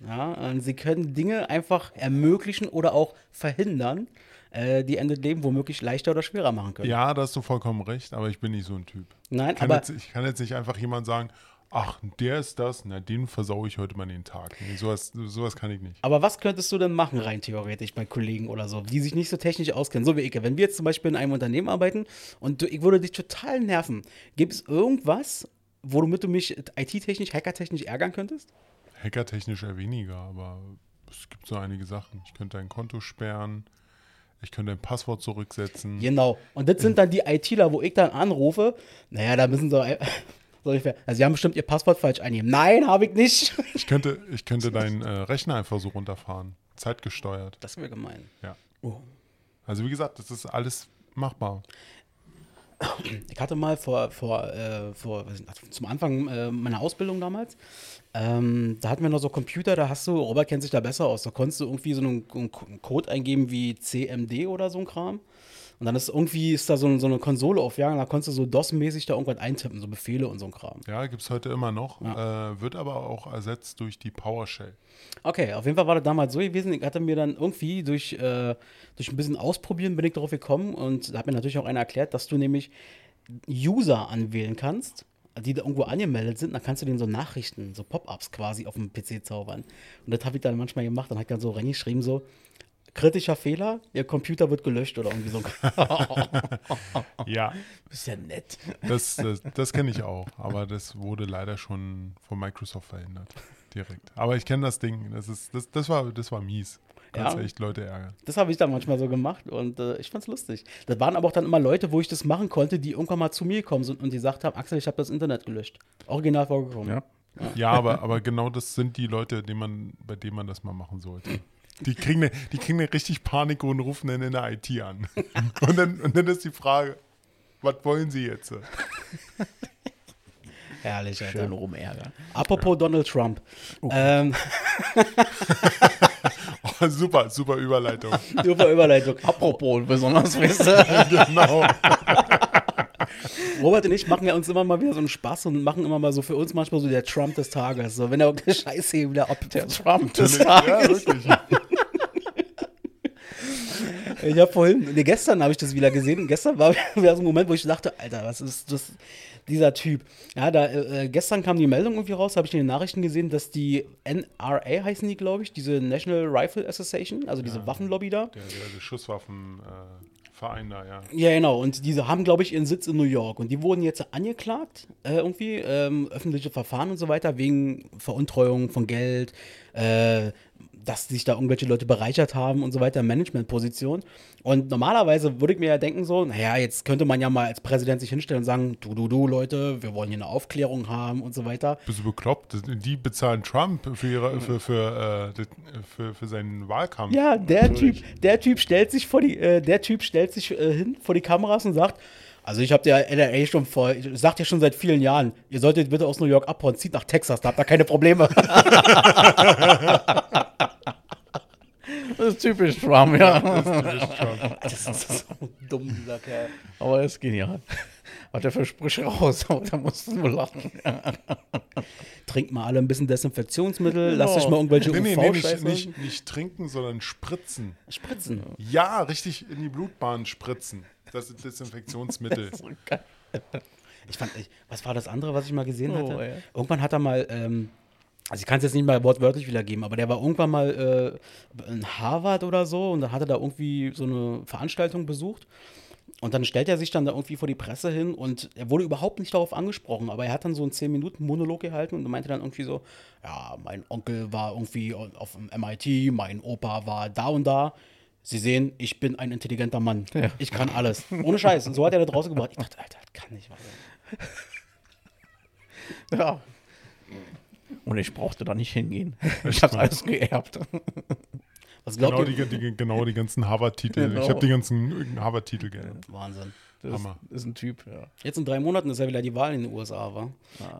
Ja, und sie können Dinge einfach ermöglichen oder auch verhindern, äh, die Ende des Lebens womöglich leichter oder schwerer machen können. Ja, da hast du vollkommen recht, aber ich bin nicht so ein Typ. Nein, Ich kann, aber jetzt, ich kann jetzt nicht einfach jemand sagen, ach, der ist das, na, den versaue ich heute mal den Tag. Nee, sowas, sowas kann ich nicht. Aber was könntest du denn machen, rein theoretisch, bei Kollegen oder so, die sich nicht so technisch auskennen? So wie ich. Wenn wir jetzt zum Beispiel in einem Unternehmen arbeiten und du, ich würde dich total nerven, gibt es irgendwas, womit du mich IT-technisch, hackertechnisch ärgern könntest? Hackertechnisch eher weniger, aber es gibt so einige Sachen. Ich könnte ein Konto sperren, ich könnte ein Passwort zurücksetzen. Genau. Und das sind dann die ITler, wo ich dann anrufe. Naja, da müssen sie. So ungefähr. Also, sie haben bestimmt ihr Passwort falsch eingegeben. Nein, habe ich nicht. Ich könnte, ich könnte deinen äh, Rechner einfach so runterfahren. Zeitgesteuert. Das wäre gemein. Ja. Oh. Also wie gesagt, das ist alles machbar. Ich hatte mal vor, vor, äh, vor zum Anfang äh, meiner Ausbildung damals, ähm, da hatten wir noch so Computer, da hast du, Robert kennt sich da besser aus, da konntest du irgendwie so einen, einen Code eingeben wie CMD oder so ein Kram. Und dann ist irgendwie ist da so, so eine Konsole aufgegangen, da konntest du so DOS-mäßig da irgendwas eintippen, so Befehle und so ein Kram. Ja, gibt es heute immer noch. Äh, wird aber auch ersetzt durch die PowerShell. Okay, auf jeden Fall war das damals so gewesen. Ich hatte mir dann irgendwie durch, äh, durch ein bisschen Ausprobieren bin ich darauf gekommen und da hat mir natürlich auch einer erklärt, dass du nämlich User anwählen kannst, die da irgendwo angemeldet sind. Dann kannst du denen so Nachrichten, so Pop-ups quasi auf dem PC zaubern. Und das habe ich dann manchmal gemacht. Dann habe ich dann so reingeschrieben, so kritischer Fehler, ihr Computer wird gelöscht oder irgendwie so. Ja, Ist ja nett. das, das, das kenne ich auch. Aber das wurde leider schon von Microsoft verhindert. Direkt. Aber ich kenne das Ding. Das, ist, das, das, war, das war mies. Kannst Ja. echt Leute ärgern. Das habe ich dann manchmal so gemacht und äh, ich fand's lustig. Das waren aber auch dann immer Leute, wo ich das machen konnte, die irgendwann mal zu mir gekommen sind und die gesagt haben, Axel, ich habe das Internet gelöscht. Original vorgekommen. Ja. Ja, aber, aber genau das sind die Leute, die man, bei denen man das mal machen sollte. Die kriegen, eine, die kriegen eine richtig Panik und rufen dann in der IT an. Und dann, und dann ist die Frage, was wollen sie jetzt? Herrlich, Alter. Schön rumärgern. Apropos Donald Trump. Ähm, Oh, super, super Überleitung. super Überleitung. Apropos, besonders Wisse. genau. Robert und ich machen ja uns immer mal wieder so einen Spaß und machen immer mal so für uns manchmal so der Trump des Tages. So, wenn er irgendeine Scheiße wieder ab. Der Trump des Ja, Tages. wirklich. Ich habe vorhin, nee, gestern habe ich das wieder gesehen. Gestern war wieder so ein Moment, wo ich dachte, Alter, was ist das, dieser Typ? Ja, da, äh, gestern kam die Meldung irgendwie raus, habe ich in den Nachrichten gesehen, dass die NRA heißen die, glaube ich, diese National Rifle Association, also diese Waffenlobby da. Der, der, der Schusswaffenverein da, ja. Ja, genau. Und diese haben, glaube ich, ihren Sitz in New York. Und die wurden jetzt angeklagt, äh, irgendwie, ähm, öffentliche Verfahren und so weiter, wegen Veruntreuung von Geld, äh, dass sich da irgendwelche Leute bereichert haben und so weiter, Managementposition. Und normalerweise würde ich mir ja denken, so, naja, jetzt könnte man ja mal als Präsident sich hinstellen und sagen, du, du, du, Leute, wir wollen hier eine Aufklärung haben und so weiter. Bist du bekloppt? Die bezahlen Trump für, ihre, für, für, äh, für, für seinen Wahlkampf. Ja, der Typ, der Typ stellt sich vor die, äh, der Typ stellt sich äh, hin vor die Kameras und sagt, also ich habe der NRA schon vor, ich sagt ja schon seit vielen Jahren, ihr solltet bitte aus New York abhauen, zieht nach Texas, da habt ihr keine Probleme. Das ist typisch Trump, ja. Das ist Trump. das ist so geiler Kerl. Aber er ist genial. Hat er für Sprüche raus, aber da musst du nur lachen. Trinkt mal alle ein bisschen Desinfektionsmittel, lasst Genau. euch mal irgendwelche Nee, nee, nee, nicht, nicht, nicht trinken, sondern spritzen. spritzen. Ja, richtig in die Blutbahn spritzen. Das ist Desinfektionsmittel. So geil. Ich fand, ich, was war das andere, was ich mal gesehen Oh, hatte? ja. Irgendwann hat er mal, ähm, also ich kann es jetzt nicht mal wortwörtlich wiedergeben, aber der war irgendwann mal äh, in Harvard oder so und dann hat er da irgendwie so eine Veranstaltung besucht. Und dann stellt er sich dann da irgendwie vor die Presse hin und er wurde überhaupt nicht darauf angesprochen, aber er hat dann so einen 10-Minuten-Monolog gehalten und meinte dann irgendwie so, ja, mein Onkel war irgendwie auf dem MIT, mein Opa war da und da. Sie sehen, ich bin ein intelligenter Mann. Ich kann alles. Ohne Scheiß. Und so hat er da draußen gebracht. Ich dachte, Alter, das kann nicht wahr sein. Ja. Und ich brauchte da nicht hingehen. Ich hab's alles geerbt. Was glaubt Genau ihr? die, die, genau die ganzen Harvard-Titel. Genau. Ich habe die ganzen Harvard-Titel gelernt. Wahnsinn. Das Hammer. ist ein Typ, ja. Jetzt in drei Monaten ist ja wieder die Wahl in den USA, war.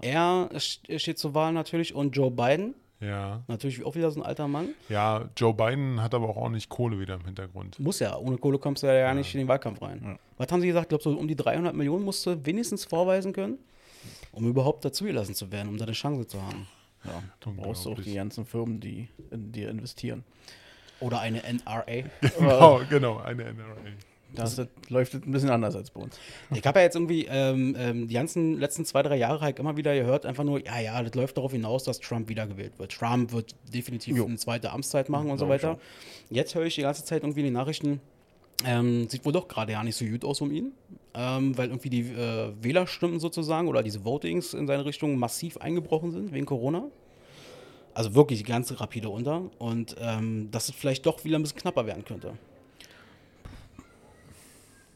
Er st- steht zur Wahl natürlich und Joe Biden, Ja. natürlich auch wieder so ein alter Mann. ja, Joe Biden hat aber auch ordentlich Kohle wieder im Hintergrund. Muss ja, ohne Kohle kommst du ja, ja nicht in den Wahlkampf rein. Was haben sie gesagt? Ich glaube, so um die 300 Millionen musst du wenigstens vorweisen können, um überhaupt dazugelassen zu werden, um da eine Chance zu haben. Ja. Du brauchst auch die ganzen Firmen, die in dir investieren. Oder eine NRA. Genau, genau, eine NRA. Das, läuft ein bisschen anders als bei uns. Ich habe ja jetzt irgendwie ähm, ähm, die ganzen letzten zwei, drei Jahre halt immer wieder gehört, einfach nur, ja, ja, das läuft darauf hinaus, dass Trump wiedergewählt wird. Trump wird definitiv Jo. eine zweite Amtszeit machen und so weiter. Jetzt höre ich die ganze Zeit irgendwie in den Nachrichten, ähm, sieht wohl doch gerade ja nicht so gut aus um ihn, ähm, weil irgendwie die äh, Wählerstimmen sozusagen oder diese Votings in seine Richtung massiv eingebrochen sind wegen Corona. Also wirklich ganz rapide unter und ähm, dass es vielleicht doch wieder ein bisschen knapper werden könnte.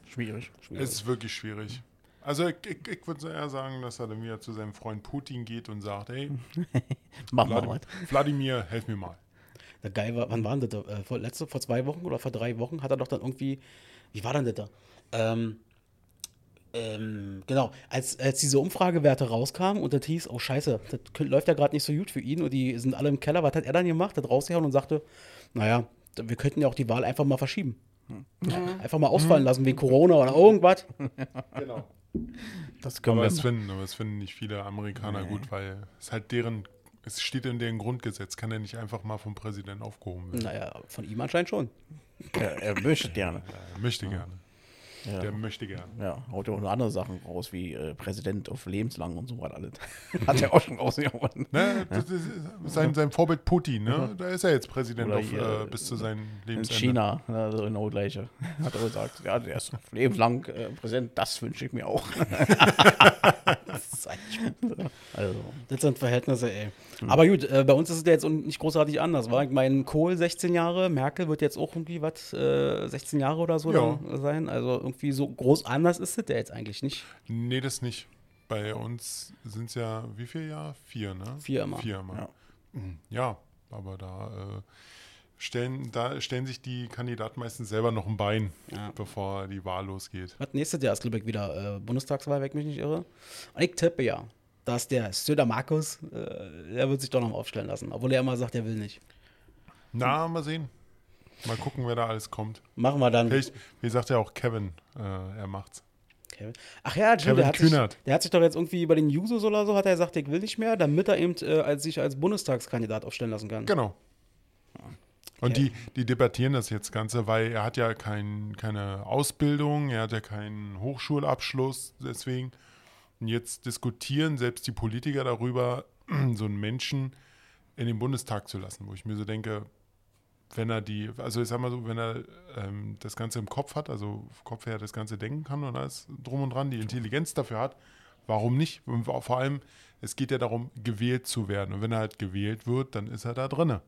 Schwierig. Es ist wirklich schwierig. Also ich, ich, ich würde eher sagen, dass er dann wieder zu seinem Freund Putin geht und sagt, hey, Machen wir Wladimir, was. Wladimir, helf mir mal. Ja, geil war, wann war denn das? da? Äh, vor, letzte, vor zwei Wochen oder vor drei Wochen hat er doch dann irgendwie, wie war denn das da? Ähm, ähm, genau, als, als diese Umfragewerte rauskamen und das hieß, oh scheiße, das läuft ja gerade nicht so gut für ihn und die sind alle im Keller, was hat er dann gemacht? Hat rausgehauen und sagte, naja, wir könnten ja auch die Wahl einfach mal verschieben. Einfach mal ausfallen lassen wegen Corona oder irgendwas. Genau. Das können Aber wir es finden, aber es finden nicht viele Amerikaner gut, weil es halt deren, es steht in deren Grundgesetz, kann er nicht einfach mal vom Präsidenten aufgehoben werden. Naja, von ihm anscheinend schon. Er, er möchte gerne. Er möchte gerne. Ja. Der möchte gerne. Ja, haut ja auch noch andere Sachen raus, wie äh, Präsident auf lebenslang und so weiter alles. Hat er auch schon rausgehauen. Ne, das ist sein, sein Vorbild Putin, ne? Da ist er jetzt Präsident Oder auf, hier, äh, bis zu seinem In Lebensende. China, ne, also genau gleiche. Hat er gesagt, ja, der ist lebenslang äh, Präsident, das wünsche ich mir auch. Das ist eigentlich Also, Das sind Verhältnisse, ey. Aber gut, äh, bei uns ist es ja jetzt nicht großartig anders, war? Ich meine, Kohl 16 Jahre, Merkel wird jetzt auch irgendwie was, äh, 16 Jahre oder so Ja. sein. Also irgendwie so groß anders ist es ja jetzt eigentlich nicht. Nee, das nicht. Bei uns sind es ja, wie viel Jahr? Vier, ne? Vier immer. Vier immer. Ja. Mhm. Ja, aber da äh, stellen, da stellen sich die Kandidaten meistens selber noch ein Bein, Ja. bevor die Wahl losgeht. Was nächstes Jahr ist, glaube ich, wieder äh, Bundestagswahl, wenn ich mich nicht irre. Und ich tippe ja, dass der Söder Markus, äh, der wird sich doch noch aufstellen lassen. Obwohl er immer sagt, er will nicht. Na, mal sehen. Mal gucken, wer da alles kommt. Machen wir dann. Vielleicht, wie sagt ja auch Kevin, äh, er macht's. Kevin. Ach ja, Kevin der, hat sich, Kühnert. der hat sich doch jetzt irgendwie bei den Jusos oder so, hat er gesagt, ich will nicht mehr, damit er eben äh, als, sich als Bundestagskandidat aufstellen lassen kann. Genau. Und Okay. die, die debattieren das jetzt Ganze, weil er hat ja kein, keine Ausbildung, er hat ja keinen Hochschulabschluss, deswegen. Und jetzt diskutieren selbst die Politiker darüber, so einen Menschen in den Bundestag zu lassen, wo ich mir so denke, wenn er die, also ich sag mal so, wenn er ähm, das Ganze im Kopf hat, also Kopf her das Ganze denken kann und alles drum und dran, die Intelligenz dafür hat, warum nicht? Und vor allem, es geht ja darum, gewählt zu werden. Und wenn er halt gewählt wird, dann ist er da drinne.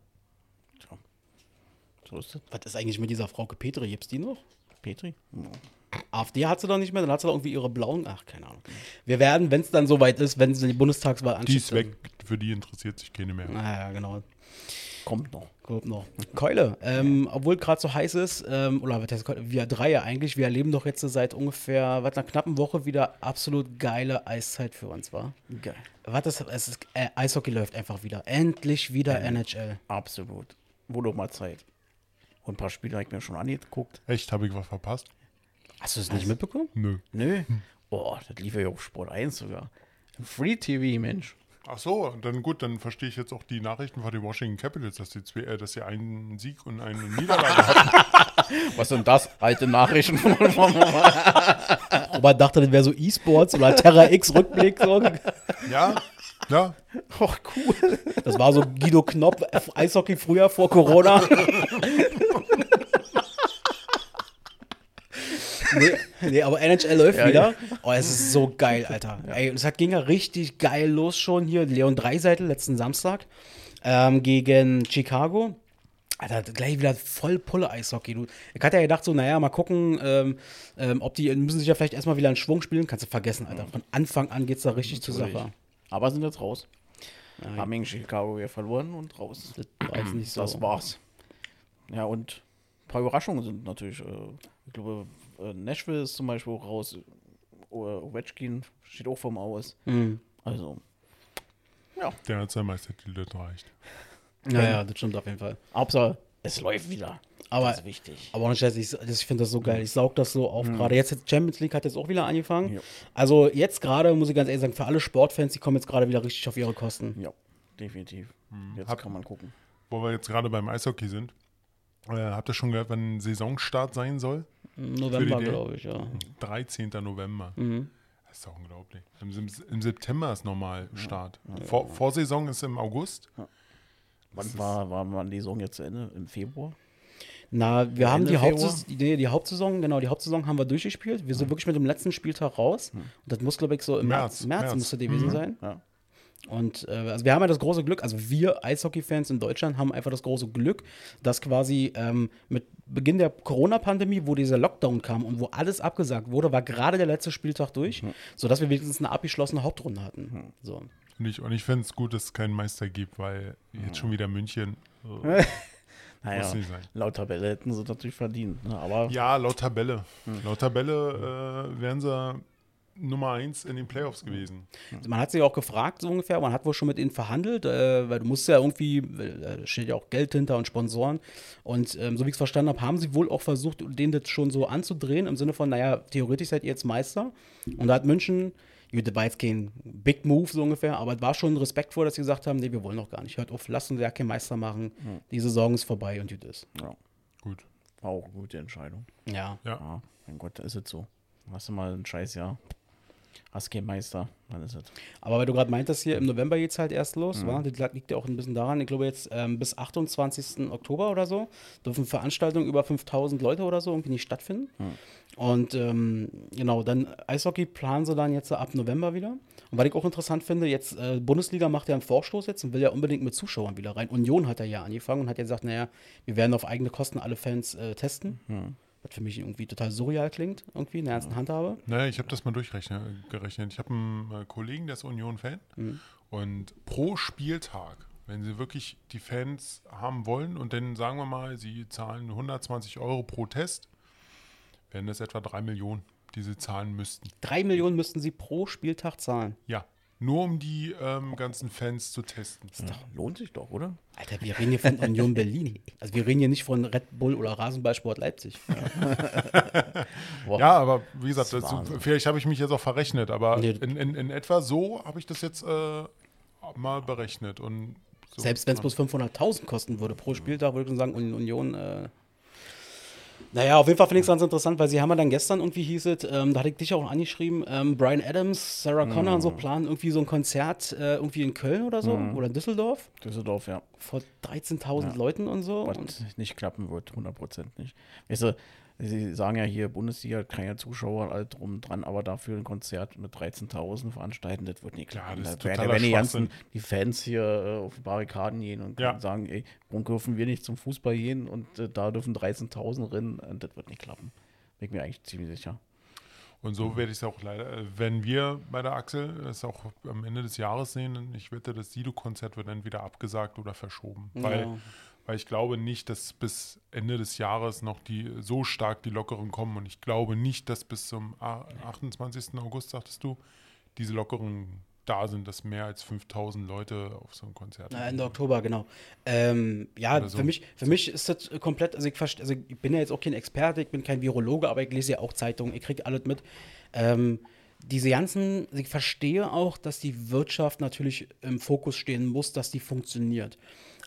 so ist es. Was ist eigentlich mit dieser Frau Petri? Gibt's die noch? Petri? AfD hat sie doch nicht mehr, dann hat sie doch irgendwie ihre blauen. Ach, keine Ahnung. Wir werden, wenn es dann soweit ist, wenn sie die Bundestagswahl ansteht. Die ist weg, für die interessiert sich keine mehr. Naja, genau. Kommt noch. Kommt noch. Keule, ähm, obwohl gerade so heiß ist, ähm, oder was heißt Keule? wir drei ja eigentlich, wir erleben doch jetzt seit ungefähr, was, einer knappen Woche wieder absolut geile Eiszeit für uns, war. Geil. Was ist, es ist, äh, Eishockey läuft einfach wieder. Endlich wieder NHL. Absolut. Wurde auch mal Zeit. Und ein paar Spiele habe ich mir schon angeguckt. Echt, habe ich was verpasst? Hast du das nicht mitbekommen? Nö. Nö. Boah, das lief ja auf Sport 1 sogar. Free TV, Mensch. Ach so, dann gut, dann verstehe ich jetzt auch die Nachrichten von den Washington Capitals, dass sie, zwei, äh, dass sie einen Sieg und eine Niederlage hatten. Was sind das? Alte Nachrichten von Aber dachte, das wäre so E-Sports oder Terra X Rückblick. So. Ja, ja. Och, cool. Das war so Guido Knopp, Eishockey früher vor Corona. Nee, nee, aber NHL läuft Ja, wieder. Oh, es ist so geil, Alter. Ey, es hat, ging ja richtig geil los schon hier. Leon Dreiseitel letzten Samstag ähm, gegen Chicago. Alter, gleich wieder voll Pulle Eishockey. Du, ich hatte ja gedacht, so, naja, mal gucken, ähm, ähm, ob die müssen sich ja vielleicht erstmal wieder in Schwung spielen. Kannst du vergessen, Alter. Von Anfang an geht's da richtig zur Natürlich. Sache. Aber sind jetzt raus. Haben gegen Chicago wieder verloren und raus. Das war so. Das war's. Ja, und ein paar Überraschungen sind natürlich. Äh, ich glaube, Nashville ist zum Beispiel auch raus. Äh, Ovechkin steht auch vom Aus. Mhm. Also, Der hat sein Meistertitel das reicht. Ja, ja, das stimmt auf jeden Fall. Hauptsache, es läuft wieder. Aber- das ist wichtig. Aber ohne Scheiß, ich, ich finde das so geil. Ich saug das so auf gerade. Jetzt Champions League hat jetzt auch wieder angefangen. Ja. Also jetzt gerade, muss ich ganz ehrlich sagen, für alle Sportfans, die kommen jetzt gerade wieder richtig auf ihre Kosten. Ja, definitiv. Jetzt Hab- kann man gucken. Wo wir jetzt gerade beim Eishockey sind. Äh, habt ihr schon gehört, wann Saisonstart sein soll? November, glaube ich, ja. 13. November. Mhm. Das ist doch unglaublich. Im, im, September ist normal Start. Vor, Vorsaison ist im August. Wann war, war, war die Saison jetzt zu Ende? Im Februar? Na, wir haben die, Februar? Hauptsaison, die, die Hauptsaison, genau, die Hauptsaison haben wir durchgespielt. Wir sind wirklich mit dem letzten Spieltag raus. Und das muss, glaube ich, so im März, März, März, März. müsste gewesen sein. Ja. Und äh, also wir haben ja das große Glück, also wir Eishockey-Fans in Deutschland haben einfach das große Glück, dass quasi ähm, mit Beginn der Corona-Pandemie, wo dieser Lockdown kam und wo alles abgesagt wurde, war gerade der letzte Spieltag durch, sodass wir wenigstens eine abgeschlossene Hauptrunde hatten. So. Und ich, und ich finde es gut, dass es keinen Meister gibt, weil jetzt schon wieder München. äh, Naja, Muss nicht sein. laut Tabelle hätten sie natürlich verdient. Ne? Aber Ja, laut Tabelle. Laut Tabelle äh, wären sie Nummer 1 in den Playoffs gewesen. Man hat sich auch gefragt, so ungefähr, man hat wohl schon mit ihnen verhandelt, äh, weil du musst ja irgendwie, äh, da steht ja auch Geld hinter und Sponsoren. Und ähm, so wie ich es verstanden habe, haben sie wohl auch versucht, denen das schon so anzudrehen, im Sinne von, naja, theoretisch seid ihr jetzt Meister. Und da hat München, gut, war jetzt kein Big Move so ungefähr, aber es war schon respektvoll, dass sie gesagt haben, nee, wir wollen noch gar nicht. Hört auf, lasst uns ja keinen Meister machen. Die Saison ist vorbei und gut ist. ja, Gut. war auch eine gute Entscheidung. Ja. Ja. Ja, mein Gott, da ist es so. Hast du mal ein scheiß Jahr. Hast keinen Meister, dann ist es. Aber weil du gerade meintest, hier im November geht es halt erst los, Mhm. wa? das liegt ja auch ein bisschen daran, ich glaube jetzt ähm, bis 28. Oktober oder so dürfen Veranstaltungen über 5000 Leute oder so irgendwie nicht stattfinden. Mhm. Und ähm, genau, dann Eishockey planen sie dann jetzt ab November wieder. Und was ich auch interessant finde, jetzt äh, Bundesliga macht ja einen Vorstoß jetzt und will ja unbedingt mit Zuschauern wieder rein. Union hat er ja angefangen und hat ja gesagt, naja, wir werden auf eigene Kosten alle Fans äh, testen. Mhm. Was für mich irgendwie total surreal klingt, irgendwie in der ernsten Handhabe. Naja, ich habe das mal durchgerechnet. gerechnet. Ich habe einen äh, Kollegen, der ist Union-Fan. Und pro Spieltag, wenn sie wirklich die Fans haben wollen und dann sagen wir mal, sie zahlen 120 Euro pro Test, wären das etwa 3 Millionen, die sie zahlen müssten. Drei Millionen müssten sie pro Spieltag zahlen. Ja, nur um die ähm, ganzen Fans zu testen. Doch, lohnt sich doch, oder? Alter, wir reden hier von Union Berlin. Also wir reden hier nicht von Red Bull oder Rasenballsport Leipzig. Ja, aber wie gesagt, Das das, Wahnsinn. vielleicht habe ich mich jetzt auch verrechnet, aber Nee. in, in, in etwa so habe ich das jetzt äh, mal berechnet. Und so, Selbst wenn es bloß 500.000 kosten würde pro Spieltag, würde ich sagen, Un- Union. Äh naja, auf jeden Fall finde ich es ganz interessant, weil sie haben ja dann gestern irgendwie hieß es, ähm, da hatte ich dich auch angeschrieben, ähm, Brian Adams, Sarah Connor und so planen irgendwie so ein Konzert äh, irgendwie in Köln oder so oder in Düsseldorf Düsseldorf, ja. vor 13.000 Leuten und so. Was Und nicht klappen wird, 100% nicht. Weißt du, sie sagen ja hier, Bundesliga, keine Zuschauer, all drum dran, aber dafür ein Konzert mit 13.000 veranstalten, das wird nicht klappen. das ist da werden, werden die ganzen die Fans hier äh, auf die Barrikaden gehen und Ja. sagen, ey, warum dürfen wir nicht zum Fußball gehen und äh, da dürfen 13.000 rennen, und das wird nicht klappen. Bin ich mir eigentlich ziemlich sicher. Und so werde ich es auch leider, äh, wenn wir bei der Axel es auch am Ende des Jahres sehen, ich wette, das Sido-Konzert wird entweder abgesagt oder verschoben. Ja. weil ich glaube nicht, dass bis Ende des Jahres noch die so stark die Lockerungen kommen. Und ich glaube nicht, dass bis zum a- 28. August, sagtest du, diese Lockerungen da sind, dass mehr als 5000 Leute auf so einem Konzert Na, Ende Oktober, genau. Ähm, ja, so. für, mich, für mich ist das komplett, also ich, also ich bin ja jetzt auch kein Experte, ich bin kein Virologe, aber ich lese ja auch Zeitungen, ich kriege alles mit. Ähm, diese ganzen, also ich verstehe auch, dass die Wirtschaft natürlich im Fokus stehen muss, dass die funktioniert.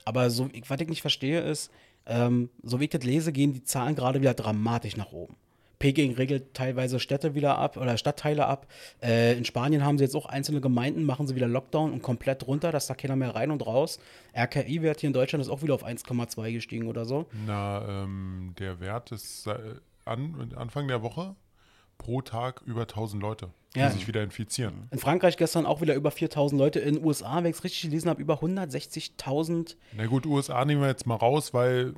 Aber so, was ich nicht verstehe ist, ähm, so wie ich das lese, gehen die Zahlen gerade wieder dramatisch nach oben. Peking regelt teilweise Städte wieder ab oder Stadtteile ab. Äh, in Spanien haben sie jetzt auch einzelne Gemeinden, machen sie wieder Lockdown und komplett runter, dass da keiner mehr rein und raus. RKI-Wert hier in Deutschland ist auch wieder auf 1,2 gestiegen oder so. Na, ähm, der Wert ist äh, an, Anfang der Woche pro Tag über 1000 Leute, die Ja. sich wieder infizieren. In Frankreich gestern auch wieder über 4000 Leute. In den USA, wenn ich es richtig gelesen habe, über 160.000. Na gut, USA nehmen wir jetzt mal raus, weil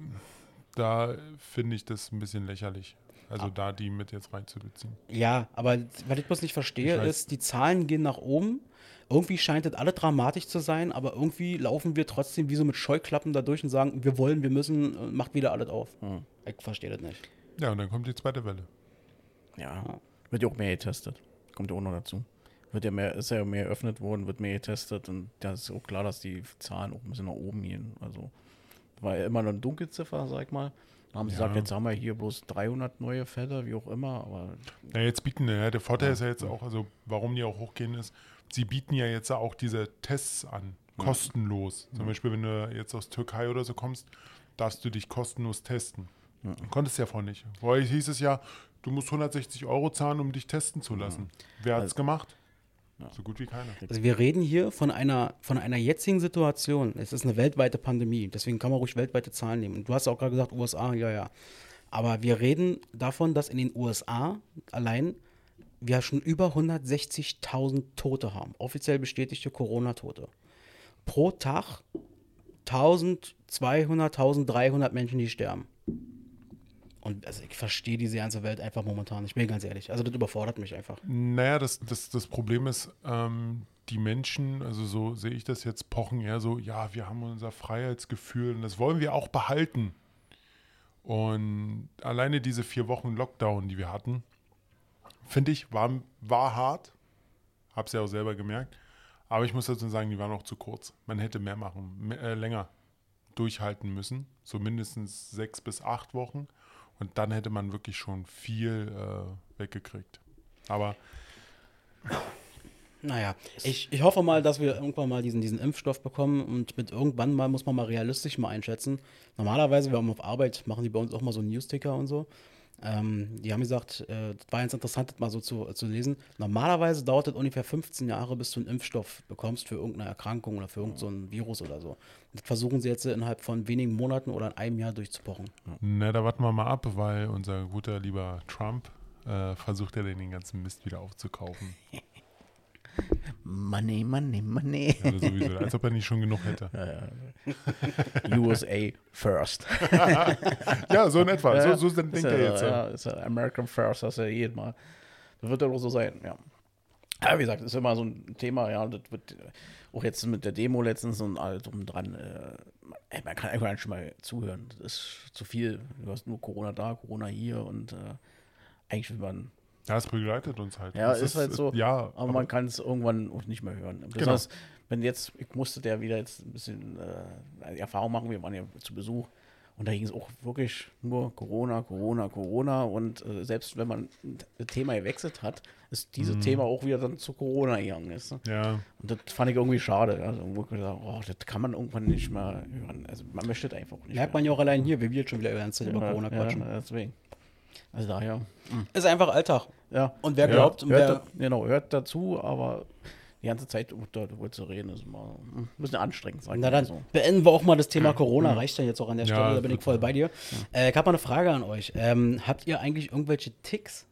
da finde ich das ein bisschen lächerlich. Also Ah. da die mit jetzt reinzubeziehen. Ja, aber was ich bloß nicht verstehe, ist, die Zahlen gehen nach oben. Irgendwie scheint das alle dramatisch zu sein, aber irgendwie laufen wir trotzdem wie so mit Scheuklappen da durch und sagen, wir wollen, wir müssen, macht wieder alles auf. Ich verstehe das nicht. Ja, und dann kommt die zweite Welle. Ja. Wird ja auch mehr getestet. Kommt ja auch noch dazu. Wird ja mehr, ist ja mehr eröffnet worden, wird mehr getestet und da ist auch klar, dass die Zahlen auch ein bisschen nach oben gehen. Also war ja immer noch eine Dunkelziffer, sag ich mal. Da haben sie Ja. gesagt, jetzt haben wir hier bloß 300 neue Fälle, wie auch immer, aber Na, jetzt bieten, ja, der Vorteil ist ja jetzt auch, also warum die auch hochgehen ist, sie bieten ja jetzt auch diese Tests an, kostenlos. Zum Beispiel, wenn du jetzt aus Türkei oder so kommst, darfst du dich kostenlos testen. Konntest ja vorher nicht. Vorher hieß es ja, du musst 160 Euro zahlen, um dich testen zu lassen. Wer hat es Also- gemacht? So gut wie keiner. Also wir reden hier von einer, von einer jetzigen Situation. Es ist eine weltweite Pandemie, deswegen kann man ruhig weltweite Zahlen nehmen. Und du hast auch gerade gesagt, USA, ja, ja. Aber wir reden davon, dass in den USA allein wir schon über 160.000 Tote haben. Offiziell bestätigte Corona-Tote. Pro Tag 1200, 1300 Menschen, die sterben. Und also ich verstehe diese ganze Welt einfach momentan. Ich bin ganz ehrlich. Also das überfordert mich einfach. Naja, das, das, das Problem ist, ähm, die Menschen, also so sehe ich das jetzt, pochen eher so, ja, wir haben unser Freiheitsgefühl und das wollen wir auch behalten. Und alleine diese vier Wochen Lockdown, die wir hatten, finde ich, war, war hart. Hab's ja auch selber gemerkt. Aber ich muss dazu sagen, die waren auch zu kurz. Man hätte mehr machen, mehr, äh, länger durchhalten müssen. So mindestens sechs bis acht Wochen. Und dann hätte man wirklich schon viel äh, weggekriegt. Aber Naja, ich, ich hoffe mal, dass wir irgendwann mal diesen, diesen Impfstoff bekommen und mit irgendwann mal muss man mal realistisch mal einschätzen. Normalerweise, wir haben auf Arbeit, machen die bei uns auch mal so einen Newsticker und so. Ähm, die haben gesagt, äh, das war ganz interessant, das mal so zu, zu lesen. Normalerweise dauert es ungefähr 15 Jahre, bis du einen Impfstoff bekommst für irgendeine Erkrankung oder für irgendein so Virus oder so. Das versuchen sie jetzt innerhalb von wenigen Monaten oder in einem Jahr durchzupochen. na, da warten wir mal ab, weil unser guter lieber Trump äh, versucht ja den ganzen Mist wieder aufzukaufen. Money, money, money. Ja, sowieso, als ob er nicht schon genug hätte. USA first. Ja, so in etwa. So, so denkt er jetzt. Ja, Ja. American first, das ist ja jedes Mal. Das wird ja auch so sein, ja. Ja, wie gesagt, ist immer so ein Thema, ja, das wird auch jetzt mit der Demo letztens und alles drum dran, äh, ey, man kann einfach nicht schon mal zuhören. Das ist zu viel. Du hast nur Corona da, Corona hier und äh, eigentlich will man ja, es begleitet uns halt. ja, Es ist, halt so. Ja, aber, man kann es irgendwann auch nicht mehr hören. Genau. Besonders, wenn jetzt, ich musste der wieder jetzt ein bisschen äh, die Erfahrung machen, wir waren ja zu Besuch und da ging es auch wirklich nur Corona, Corona, Corona und äh, selbst wenn man das Thema gewechselt hat, ist dieses Mhm. Thema auch wieder dann zu Corona gegangen ist. ne? ja, Und das fand ich irgendwie schade. Also irgendwo hab ich gedacht, oh, das kann man irgendwann nicht mehr hören. Also man möchte das einfach nicht Merkt man ja auch allein hier, wie wir jetzt schon wieder über, über Corona quatschen. Ja, deswegen. Also daher. Ist einfach Alltag. Ja. Und wer Ja, glaubt, und hört wer, da, genau, hört dazu, aber die ganze Zeit darüber zu reden, ist immer ein bisschen anstrengend. Sag ich Na dann so. beenden wir auch mal das Thema Corona. Reicht ja jetzt auch an der Ja, Stelle, da bin ich voll bei dir. Äh, ich habe mal eine Frage an euch. Ähm, habt ihr eigentlich irgendwelche Ticks?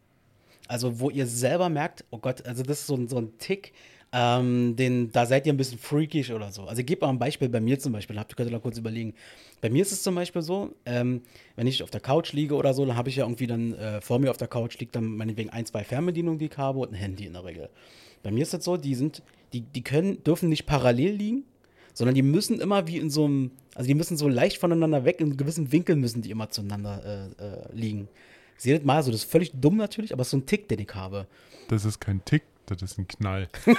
Also, wo ihr selber merkt, oh Gott, also das ist so ein, so ein Tick, ähm, den, da seid ihr ein bisschen freakish oder so. Also, ich gebe mal ein Beispiel bei mir zum Beispiel, habt ihr könnt ihr da kurz überlegen. Bei mir ist es zum Beispiel so, ähm, wenn ich auf der Couch liege oder so, dann habe ich ja irgendwie dann äh, vor mir auf der Couch liegt dann meinetwegen ein, zwei Fernbedienungen, die ich habe und ein Handy in der Regel. Bei mir ist es so, die sind, die, die können, dürfen nicht parallel liegen, sondern die müssen immer wie in so einem, also die müssen so leicht voneinander weg, in einem gewissen Winkel müssen die immer zueinander äh, äh, liegen. Seht mal so, das ist völlig dumm natürlich, aber es ist so ein Tick, den ich habe. das ist kein Tick, das ist ein Knall.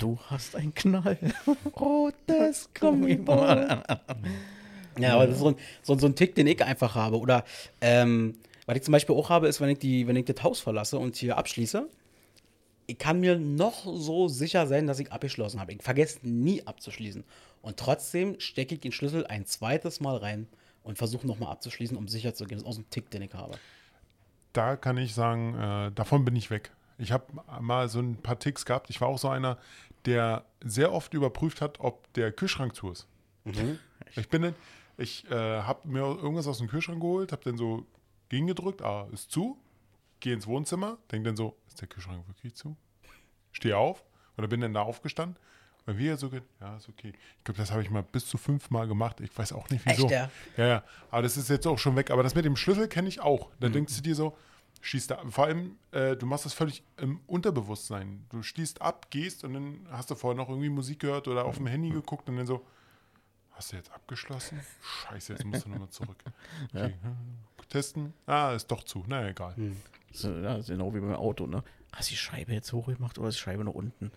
du hast ein Knall. Rotes Gummiball. Ja, aber das ist so ein, so, so ein Tick, den ich einfach habe. Oder ähm, was ich zum Beispiel auch habe, ist, wenn ich, die, wenn ich das Haus verlasse und hier abschließe, ich kann mir noch so sicher sein, dass ich abgeschlossen habe. Ich vergesse nie abzuschließen. Und trotzdem stecke ich den Schlüssel ein zweites Mal rein und versuche nochmal abzuschließen, um sicher zu gehen. Das ist auch so ein Tick, den ich habe. Da kann ich sagen, äh, davon bin ich weg. Ich habe mal so ein paar Ticks gehabt. Ich war auch so einer, der sehr oft überprüft hat, ob der Kühlschrank zu ist. Ich bin dann, ich äh, habe mir irgendwas aus dem Kühlschrank geholt, habe dann so gegengedrückt, ah, ist zu, gehe ins Wohnzimmer, denke dann so, ist der Kühlschrank wirklich zu? Stehe auf oder bin dann da aufgestanden. Weil wir so, ja, ist okay. Ich glaube, das habe ich mal bis zu fünfmal gemacht. Ich weiß auch nicht, wieso. Echt, ja? Ja, ja. Aber das ist jetzt auch schon weg. Aber das mit dem Schlüssel kenne ich auch. Da denkst du dir so, schießt da. Vor allem, äh, du machst das völlig im Unterbewusstsein. Du schließt ab, gehst und dann hast du vorher noch irgendwie Musik gehört oder auf dem Handy geguckt und dann so, hast du jetzt abgeschlossen? Scheiße, jetzt musst du nochmal zurück. Okay. Testen. Ah, ist doch zu. Na, egal. So, ja, das ist genau wie beim Auto, ne? Hast du die Scheibe jetzt hochgemacht oder ist die Scheibe noch unten?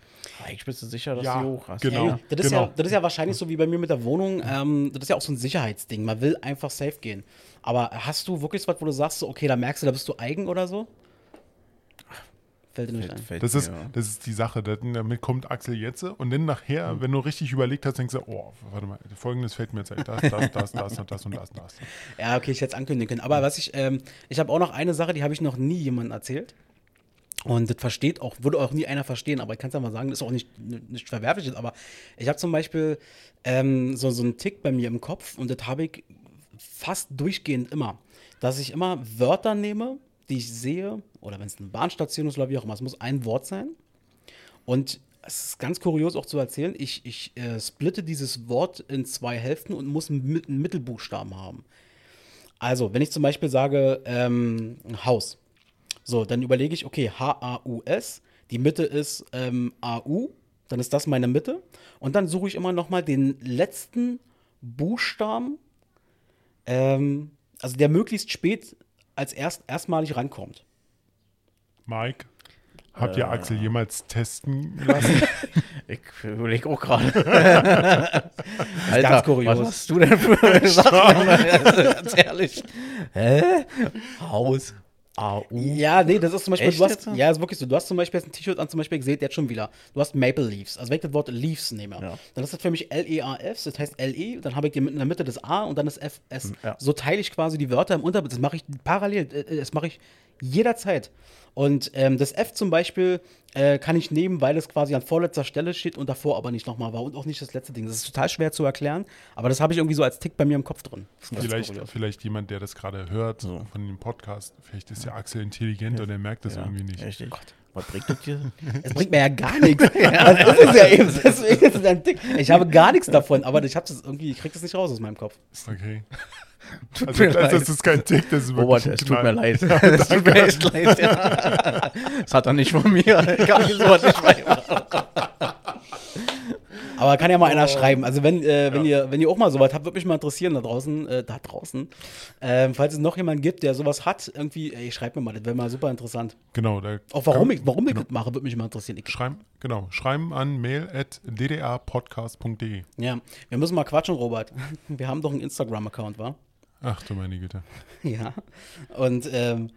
Ah, ich bin dir sicher, dass Ja, du hoch hast. genau. Ja, Das ist, Genau. ja, das ist ja wahrscheinlich so wie bei mir mit der Wohnung. Ähm, das ist ja auch so ein Sicherheitsding. Man will einfach safe gehen. Aber hast du wirklich was, wo du sagst, so, okay, da merkst du, da bist du eigen oder so? Fällt dir nicht Fällt, ein. fällt Das ist, das ist die Sache. Da- Damit kommt Axel jetzt und dann nachher, wenn du richtig überlegt hast, denkst du, oh, warte mal, folgendes fällt mir jetzt ein. Das, das, das, das und das und das und das. Ja, okay, ich hätte es ankündigen können. Aber was ich, ähm, ich habe auch noch eine Sache, die habe ich noch nie jemandem erzählt. Und das versteht auch, würde auch nie einer verstehen, aber ich kann es ja mal sagen, das ist auch nicht, nicht verwerflich, aber ich habe zum Beispiel ähm, so, so einen Tick bei mir im Kopf und das habe ich fast durchgehend immer, dass ich immer Wörter nehme, die ich sehe, oder wenn es eine Bahnstation ist oder wie auch immer, es muss ein Wort sein. Und es ist ganz kurios auch zu erzählen, ich, ich äh, splitte dieses Wort in zwei Hälften und muss einen, Mit- einen Mittelbuchstaben haben. Also, wenn ich zum Beispiel sage ähm, Haus, so, dann überlege ich, okay, H-A-U-S, die Mitte ist ähm, A-U, dann ist das meine Mitte. Und dann suche ich immer noch mal den letzten Buchstaben, ähm, also der möglichst spät als erst, erstmalig rankommt. Mike, habt ihr Axel jemals testen lassen? Ich überlege auch gerade. Alter, ganz kurios. was hast du denn für Sachen? Ganz ehrlich. Hä? Haus. AU. Ja, nee, das ist zum Beispiel, Echt du hast, jetzt? ja, ist wirklich so. Du hast zum Beispiel jetzt ein T-Shirt an, zum Beispiel, ich sehe jetzt schon wieder. Du hast Maple Leaves. Also wenn ich das Wort Leaves nehme, Ja. dann ist das für mich L-E-A-F, das heißt L-E, dann habe ich in der Mitte das A und dann das F-S. Ja. So teile ich quasi die Wörter im Unterbezug. Das mache ich parallel, äh, das mache ich jederzeit. Und ähm, das F zum Beispiel äh, kann ich nehmen, weil es quasi an vorletzter Stelle steht und davor aber nicht nochmal war und auch nicht das letzte Ding. Das ist total schwer zu erklären, aber das habe ich irgendwie so als Tick bei mir im Kopf drin. Vielleicht, vielleicht jemand, der das gerade hört So. von dem Podcast, vielleicht ist ja Axel intelligent und er merkt das Ja, irgendwie nicht. Richtig. Was bringt das dir? Es bringt mir ja gar nichts. Das ist ja eben, deswegen ist es ein Dick. Ich habe gar nichts davon, aber ich habe das irgendwie, ich krieg das nicht raus aus meinem Kopf. Okay. Tut Also mir das, leid. das ist kein Tick, das ist wirklich Robert, es tut mir leid. Es tut mir echt leid. Ja. Das hat er nicht von mir. Gar nicht so was ich weiß. Aber kann ja mal einer schreiben. Also wenn, äh, wenn ihr, wenn ihr auch mal sowas habt, würde mich mal interessieren da draußen, äh, da draußen. Ähm, falls es noch jemanden gibt, der sowas hat, irgendwie, ey, schreibt mir mal, das wäre mal super interessant. Genau. Da Auch warum kann- ich, warum ich genau. das mache, würde mich mal interessieren. Ich, Schreiben, genau, schreiben an mail at ddrpodcast.de. ja, wir müssen mal quatschen, Robert. Wir haben doch einen Instagram-Account, wa? Ach du meine Güte. Ja. Und ähm,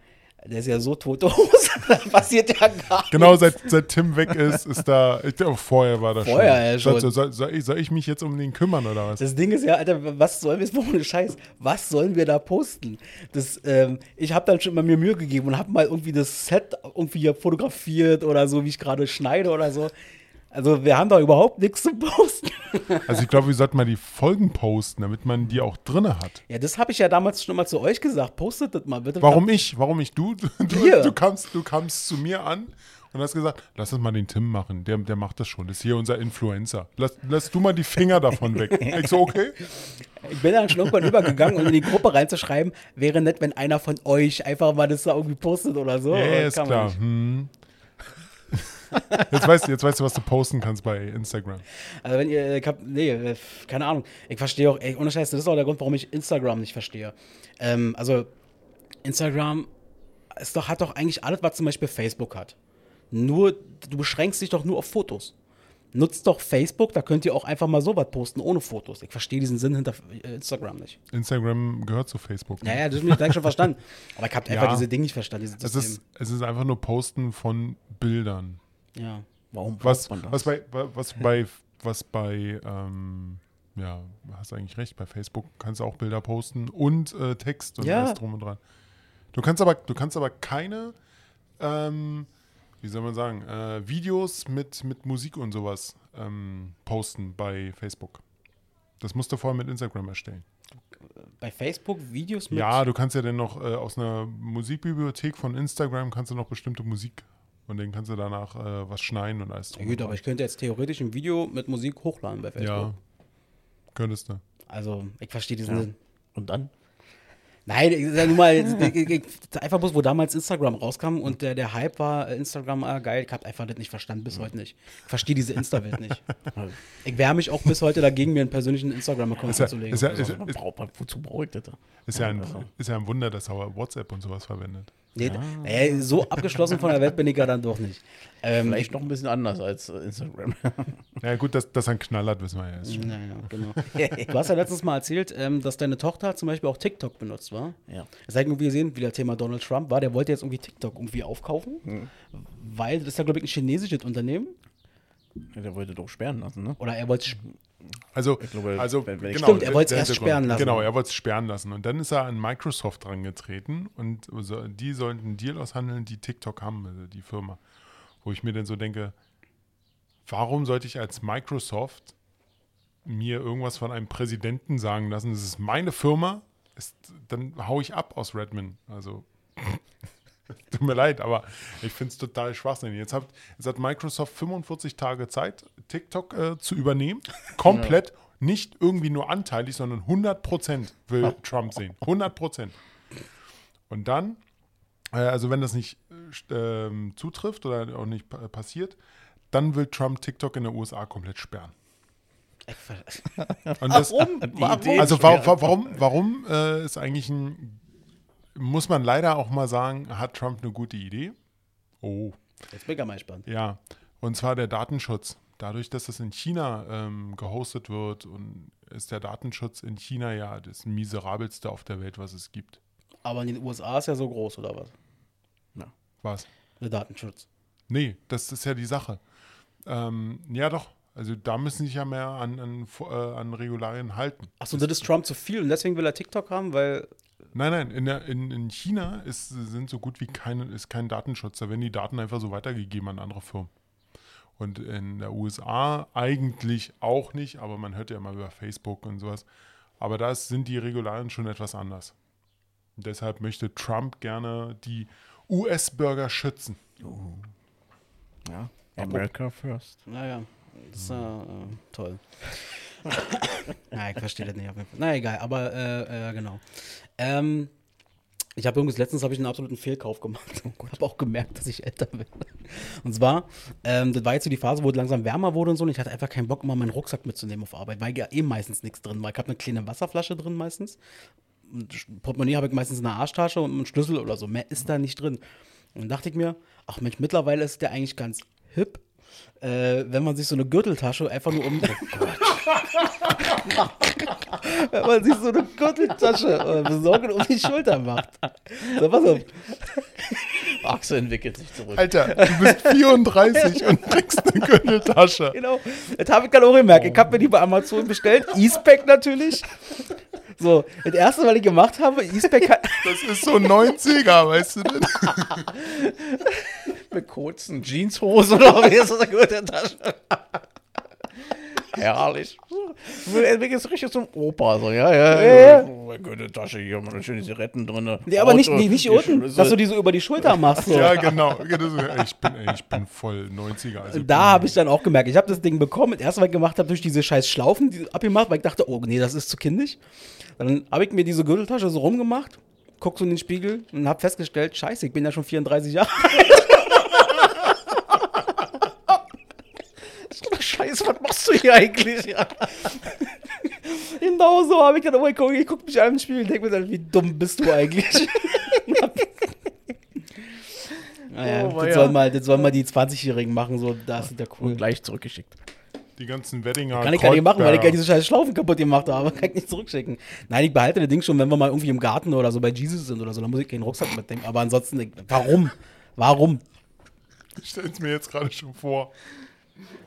der ist ja so tote Hose, da passiert ja gar Genau, seit, seit Tim weg ist, ist da. Ich, glaube, vorher war das Vorher schon. ja schon. Soll, soll, soll, ich, soll ich mich jetzt um den kümmern oder was? Das Ding ist ja, Alter, was sollen wir jetzt, ohne Scheiß, was sollen wir da posten? Das, ähm, ich habe dann schon mal mir Mühe gegeben und habe mal irgendwie das Set irgendwie hier fotografiert oder so, wie ich gerade schneide oder so. Also wir haben da überhaupt nichts zu posten. Also ich glaube, wir sollten mal die Folgen posten, damit man die auch drinne hat. Ja, das habe ich ja damals schon mal zu euch gesagt. Postet das mal bitte. Warum ich? Warum ich? Du, du, du, kamst, du kamst zu mir an und hast gesagt, lass uns mal den Tim machen. Der, der macht das schon. Das ist hier unser Influencer. Lass, lass du mal die Finger davon weg. Ich so, okay. Ich bin dann schon irgendwann übergegangen, um in die Gruppe reinzuschreiben, wäre nett, wenn einer von euch einfach mal das da irgendwie postet oder so. Ja, Aber ist klar. Hm. Jetzt weißt, du- jetzt weißt du, was du posten kannst bei Instagram. Also wenn ihr, ich hab, nee, äh, keine Ahnung. Ich verstehe auch, ey, ohne Scheiß, das ist auch der Grund, warum ich Instagram nicht verstehe. Ähm, also Instagram ist doch, hat doch eigentlich alles, was zum Beispiel Facebook hat. Nur, du beschränkst dich doch nur auf Fotos. nutzt doch Facebook, da könnt ihr auch einfach mal sowas posten, ohne Fotos. Ich verstehe diesen Sinn hinter äh, Instagram nicht. Instagram gehört zu Facebook. Naja, das mir gleich schon verstanden. Aber ich habe Ja. einfach diese Dinge nicht verstanden. Es ist, es ist einfach nur Posten von Bildern. Ja. Warum Was, man das? was bei, was bei, was bei, ähm, ja, hast eigentlich recht, bei Facebook kannst du auch Bilder posten und äh, Text und Ja. alles drum und dran. Du kannst aber, du kannst aber keine, ähm, wie soll man sagen, äh, Videos mit, mit Musik und sowas ähm, posten bei Facebook. Das musst du vorher mit Instagram erstellen. Bei Facebook Videos mit. Ja, du kannst ja dann noch äh, aus einer Musikbibliothek von Instagram kannst du noch bestimmte Musik und dann kannst du danach äh, was schneiden und alles Ja, drum gut, und aber ich könnte jetzt theoretisch ein Video mit Musik hochladen bei Facebook. Ja, könntest du. Also, ich verstehe diesen Ja. Sinn. Und dann? Nein, ich sag nur mal, ich, ich, ich, einfach bloß, wo damals Instagram rauskam und der, der Hype war, äh, Instagram, ah, geil, ich hab einfach das nicht verstanden, bis heute nicht. Ich verstehe diese Insta-Welt nicht. Ich wehre mich auch bis heute dagegen, mir einen persönlichen Instagram-Account Ist ja- zuzulegen. ist ja- ist- man, wozu brauche ich das? da? Ist ja, ein, also. ist ja ein Wunder, dass er WhatsApp und sowas verwendet. Nee, naja, so abgeschlossen von der Welt bin ich ja dann doch nicht. Ähm, Vielleicht noch ein bisschen anders als äh, Instagram. Ja, gut, dass, dass er einen Knall hat, wissen wir ja jetzt schon. Naja, genau. Du hast ja letztens mal erzählt, ähm, dass deine Tochter zum Beispiel auch TikTok benutzt, war? ja. Das hat irgendwie gesehen, wie das Thema Donald Trump war. Der wollte jetzt irgendwie TikTok irgendwie aufkaufen, weil das ist ja, glaube ich, ein chinesisches Unternehmen. Ja, Der wollte doch sperren lassen, ne? Oder er wollte Also, Ich glaube, also wenn- wenn ich- genau, Stimmt, er wollte es erst sperren lassen. Genau, er wollte es sperren lassen. Und dann ist er an Microsoft drangetreten und die sollten einen Deal aushandeln, die TikTok haben, also die Firma. Wo ich mir dann so denke, warum sollte ich als Microsoft mir irgendwas von einem Präsidenten sagen lassen? Das ist meine Firma, ist, dann hau ich ab aus Redmond. Also Tut mir leid, aber ich finde es total schwachsinnig. Jetzt hat, jetzt hat Microsoft 45 Tage Zeit, TikTok äh, zu übernehmen. Komplett. Nicht irgendwie nur anteilig, sondern 100% will Trump sehen. 100%. Und dann, äh, also wenn das nicht äh, ähm, zutrifft oder auch nicht pa passiert, dann will Trump TikTok in den USA komplett sperren. Und das, Warum? Warum? also wa wa warum, warum äh, ist eigentlich ein, muss man leider auch mal sagen, hat Trump eine gute Idee? Oh, Jetzt bin ich mal gespannt. ja. Und zwar der Datenschutz. Dadurch, dass das in China ähm, gehostet wird und ist der Datenschutz in China ja das miserabelste auf der Welt, was es gibt. Aber in den USA ist ja so groß, oder was? Was? Der Datenschutz. Nee, das ist ja die Sache. Ähm, ja, doch. Also da müssen sich ja mehr an, an, äh, an Regularien halten. Achso, das ist Trump zu viel und deswegen will er TikTok haben, weil. Nein, nein, in, der, in, in China ist, sind so gut wie keine, ist kein Datenschutz. Da werden die Daten einfach so weitergegeben an andere Firmen. Und in der USA eigentlich auch nicht, aber man hört ja immer über Facebook und sowas. Aber da sind die Regularien schon etwas anders. Und deshalb möchte Trump gerne die US-Bürger schützen. Ja. America first. Naja, das ist äh, äh, toll. ja, ich verstehe das nicht. Na egal, aber äh, äh, genau. Ähm, ich habe übrigens letztens habe ich einen absoluten Fehlkauf gemacht. Ich habe auch gemerkt, dass ich älter bin. Und zwar, ähm, das war jetzt so die Phase, wo es langsam wärmer wurde und so. Und ich hatte einfach keinen Bock, immer meinen Rucksack mitzunehmen auf Arbeit, weil ja eh meistens nichts drin war. Ich habe eine kleine Wasserflasche drin meistens. Und Portemonnaie habe ich meistens in der Arschtasche und einen Schlüssel oder so. Mehr ist da nicht drin. Und dann dachte ich mir, ach Mensch, mittlerweile ist der eigentlich ganz hip, äh, wenn man sich so eine Gürteltasche einfach nur um. wenn man sich so eine Gürteltasche äh, besorgt und um die Schulter macht. So, pass auf. Axel entwickelt sich zurück. Alter, du bist 34 und trägst eine Gürteltasche. Genau. Das habe ich gerade auch gemerkt. Ich habe mir die bei Amazon bestellt. E-Spec natürlich. So, das erste, was ich gemacht habe, E-Spec hat. Das ist so ein 90er, weißt du denn? Mit kurzen Jeanshosen oder wie ist das eine gute Tasche? Herrlich. Du entwickelst richtig zum Opa, so, ja, ja. Ja, ja. Oh, eine gute Tasche hier, mal schöne Zigaretten drin. Nee, aber nicht, Auto, nicht, nicht die unten, Schlüssel. dass du die so über die Schulter machst. So. Ja, genau. Ich bin, ich bin voll 90er. Also Da habe ich dann auch gemerkt, ich habe das Ding bekommen. Das erste, was ich gemacht habe, durch diese scheiß Schlaufen die abgemacht, weil ich dachte, oh nee, das ist zu kindisch. Dann habe ich mir diese Gürteltasche so rumgemacht, guck so in den Spiegel und habe festgestellt, scheiße, ich bin ja schon 34 Jahre alt. Scheiße, was machst du hier eigentlich? Ja. Genau so habe ich dann auch geguckt. Ich gucke mich an im Spiegel und denke mir dann, wie dumm bist du eigentlich? naja, Oh, das, weia. soll mal, das sollen mal die 20-Jährigen machen, so, da ist der cool. Und gleich zurückgeschickt. die ganzen Weddinger. Kann ich gar nicht machen, weil ich Kreuzberger- diese scheiß Schlaufen kaputt gemacht habe. Kann ich nicht zurückschicken. Nein, ich behalte das Ding schon, wenn wir mal irgendwie im Garten oder so bei Jesus sind oder so. Dann muss ich keinen Rucksack mitnehmen. Aber ansonsten, ich- warum? Warum? Ich stell's mir jetzt gerade schon vor.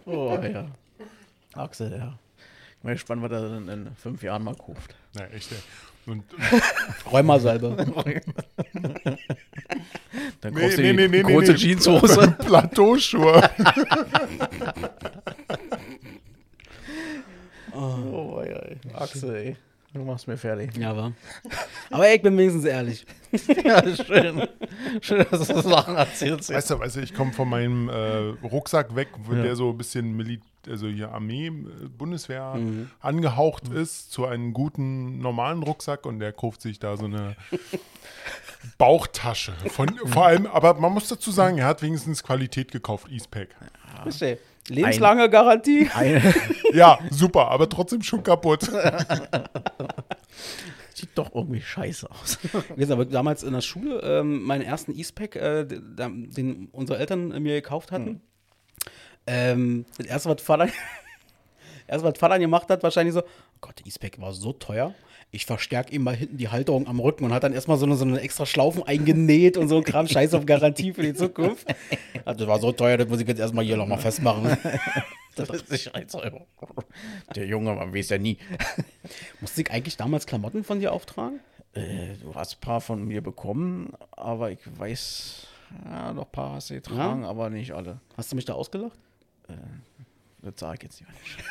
Oh ja. Axel, ja. Ich bin gespannt, was er dann in fünf Jahren mal kauft. Na, echt, ey. Und, Rheumasalbe. Dann kaufst du nee, die nee, nee, kurze nee. Jeanshose. Plateauschuhe. Oh, ja, ey. Axel, ey. Du machst mir fertig. ja, war. Aber ey, ich bin wenigstens ehrlich. Ja, schön. Schön, dass du Sachen erzählst. Weißt du, weißt du, ich komme von meinem äh, Rucksack weg, wo Ja. der so ein bisschen Mili also hier Armee, äh, Bundeswehr Mhm. angehaucht ist, zu einem guten normalen Rucksack und der kauft sich da so eine Bauchtasche. Von, vor allem, aber man muss dazu sagen, er hat wenigstens Qualität gekauft, Eastpack. Verstehe. Lebenslange Garantie. Eine Ja, super, aber trotzdem schon kaputt. sieht doch irgendwie scheiße aus. Wie gesagt, aber damals in der Schule ähm, meinen ersten Eastpack, äh, den, unsere Eltern mir gekauft hatten. Ähm, das erste, was Vater, erste, was Vater gemacht hat, wahrscheinlich so: oh Gott, der Eastpack war so teuer. Ich verstärke ihm mal hinten die Halterung am Rücken und hat dann erstmal so eine, so eine extra Schlaufen eingenäht und so ein Kram, Scheiß auf Garantie für die Zukunft. Also, das war so teuer, das muss ich jetzt erstmal hier nochmal festmachen. Das ist nicht 1 Euro. Der Junge, man weiß ja nie. Musste ich eigentlich damals Klamotten von dir auftragen? Äh, du hast ein paar von mir bekommen, aber ich weiß, ja, noch ein paar hast du getragen, aber nicht alle. Hast du mich da ausgelacht? Das sage ich jetzt nicht.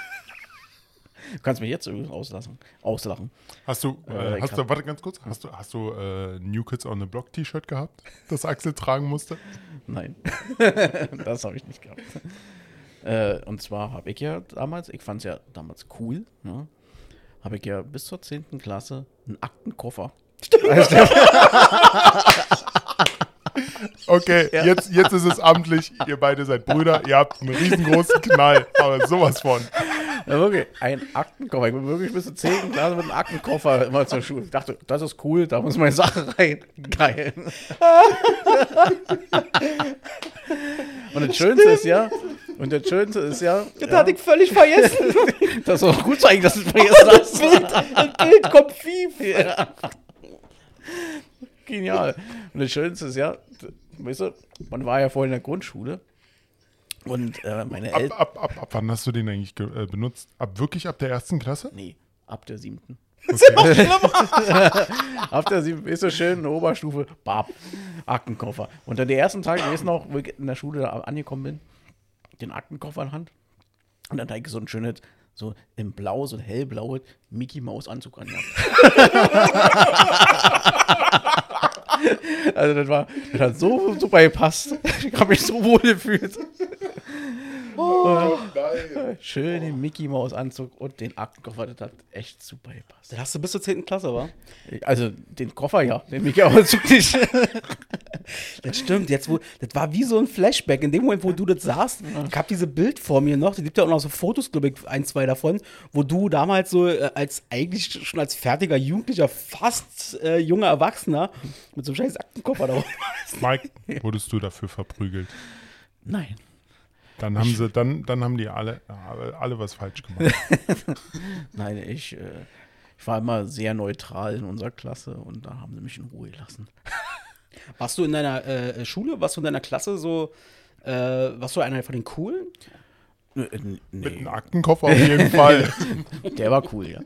Du kannst mich jetzt übrigens auslassen, auslachen. Hast du, Äh, äh, hast du, warte ganz kurz, hast du, hast du äh, New Kids on the Block T-Shirt gehabt, das Axel tragen musste? Nein, das habe ich nicht gehabt. Äh, und zwar habe ich ja damals, ich fand es ja damals cool, ne? habe ich ja bis zur 10. Klasse einen Aktenkoffer. Okay, jetzt, jetzt ist es amtlich, ihr beide seid Brüder, ihr habt einen riesengroßen Knall, aber sowas von. Ja, wirklich, ein Aktenkoffer. Ich bin wirklich bis zur 10. Klasse mit einem Aktenkoffer immer zur Schule. Ich dachte, das ist cool, da muss meine Sache rein. Geil. Und das Schönste ist ja, und das Schönste ist ja, Das ja hatte ich völlig vergessen. das ist auch gut zeigen, dass du es vergessen hast. das Bild kommt fief. Ja. Genial. Und das Schönste ist ja, weißt du, man war ja vorhin in der Grundschule und äh, meine Eltern. Ab, ab, ab, ab wann hast du den eigentlich ge- äh, benutzt? Ab wirklich ab der ersten Klasse? Nee, ab der siebten. Okay. Ab der siebten ist so schön in der Oberstufe, bab, Aktenkoffer. Und dann der ersten Tag, ich weiß noch, wo ich in der Schule angekommen bin, den Aktenkoffer in der Hand. Und dann hatte ich so ein schönes, so im Blau, so ein hellblaues Mickey Maus Anzug angehabt. also das war, das hat so super gepasst. Ich habe mich so wohl gefühlt. Schön den Mickey Maus Anzug und den Aktenkoffer, das hat echt super gepasst. Das hast du bis zur 10. Klasse, wa? Also den Koffer ja, den Mickey Maus Anzug nicht. Das stimmt. Jetzt, wo, das war wie so ein Flashback. In dem Moment, wo du das sahst, ich hab diese Bild vor mir noch. Es gibt ja auch noch so Fotos, glaube ich, ein, zwei davon, wo du damals so äh, als eigentlich schon als fertiger Jugendlicher, fast äh, junger Erwachsener mit so einem scheiß Aktenkoffer da Mike, wurdest du dafür verprügelt? Nein. Dann haben sie, dann, dann haben die alle, alle, was falsch gemacht. Nein, ich, äh, ich war immer sehr neutral in unserer Klasse und da haben sie mich in Ruhe gelassen. Warst du in deiner äh, Schule, warst du in deiner Klasse so, äh, warst du einer von den Coolen? Äh, äh, Mit einem nee, Aktenkoffer auf jeden Fall. der war cool, ja.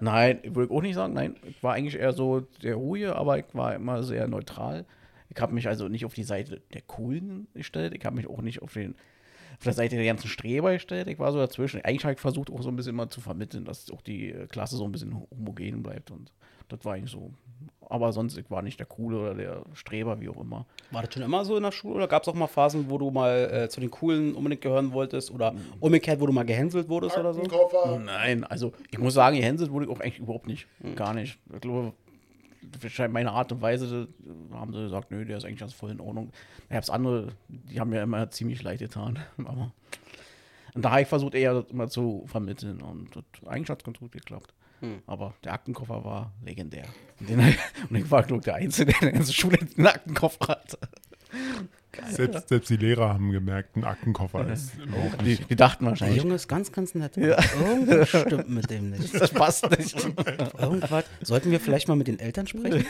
nein, ich würde auch nicht sagen, nein, ich war eigentlich eher so der Ruhe, aber ich war immer sehr neutral. Ich habe mich also nicht auf die Seite der Coolen gestellt, ich habe mich auch nicht auf, den, auf der Seite der ganzen Streber gestellt, ich war so dazwischen. Eigentlich habe ich versucht auch so ein bisschen mal zu vermitteln, dass auch die äh, Klasse so ein bisschen homogen bleibt und das war eigentlich so. Aber sonst, ich war nicht der Coole oder der Streber, wie auch immer. War das schon immer so in der Schule oder gab es auch mal Phasen, wo du mal äh, zu den Coolen unbedingt gehören wolltest oder umgekehrt, wo du mal gehänselt wurdest oder so? Nein, also ich muss sagen, gehänselt wurde ich auch eigentlich überhaupt nicht. Gar nicht. Ich glaube, wahrscheinlich meine Art und Weise, da haben sie gesagt, nö, der ist eigentlich ganz voll in Ordnung. Da gab es andere, die haben mir immer ziemlich leid getan. Aber und da habe ich versucht, eher das immer zu vermitteln. Und das, eigentlich hat es ganz gut geklappt. Aber der Aktenkoffer war legendär. Und, den, und ich war, glaube ich, der Einzige, der in der Schule einen Aktenkoffer hatte. Selbst, selbst die Lehrer haben gemerkt, ein Aktenkoffer ist überhaupt Die, nicht. die dachten Der wahrscheinlich, Junge ist ganz, ganz nett. Irgendwas stimmt mit dem nicht. das passt nicht. Irgendwas. Sollten wir vielleicht mal mit den Eltern sprechen?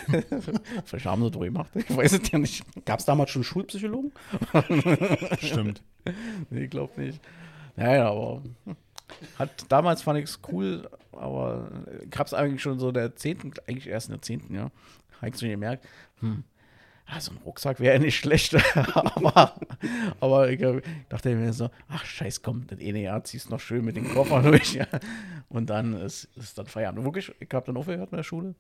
Vielleicht haben sie das gemacht. Ich weiß es ja nicht. Gab es damals schon Schulpsychologen? Stimmt. Nee, glaub nicht. Ja, ja, aber hat, damals fand ich es cool, aber ich hab's eigentlich schon so in der 10., eigentlich erst in der 10., ja. Habe ich so gemerkt, hm, ja, so ein Rucksack wäre ja nicht schlecht, aber, aber ich dachte mir so, ach scheiß, komm, das eine Jahr ziehst noch schön mit den Koffer durch. Und dann ist, ist dann Feierabend. Wirklich, ich habe dann aufgehört mit der Schule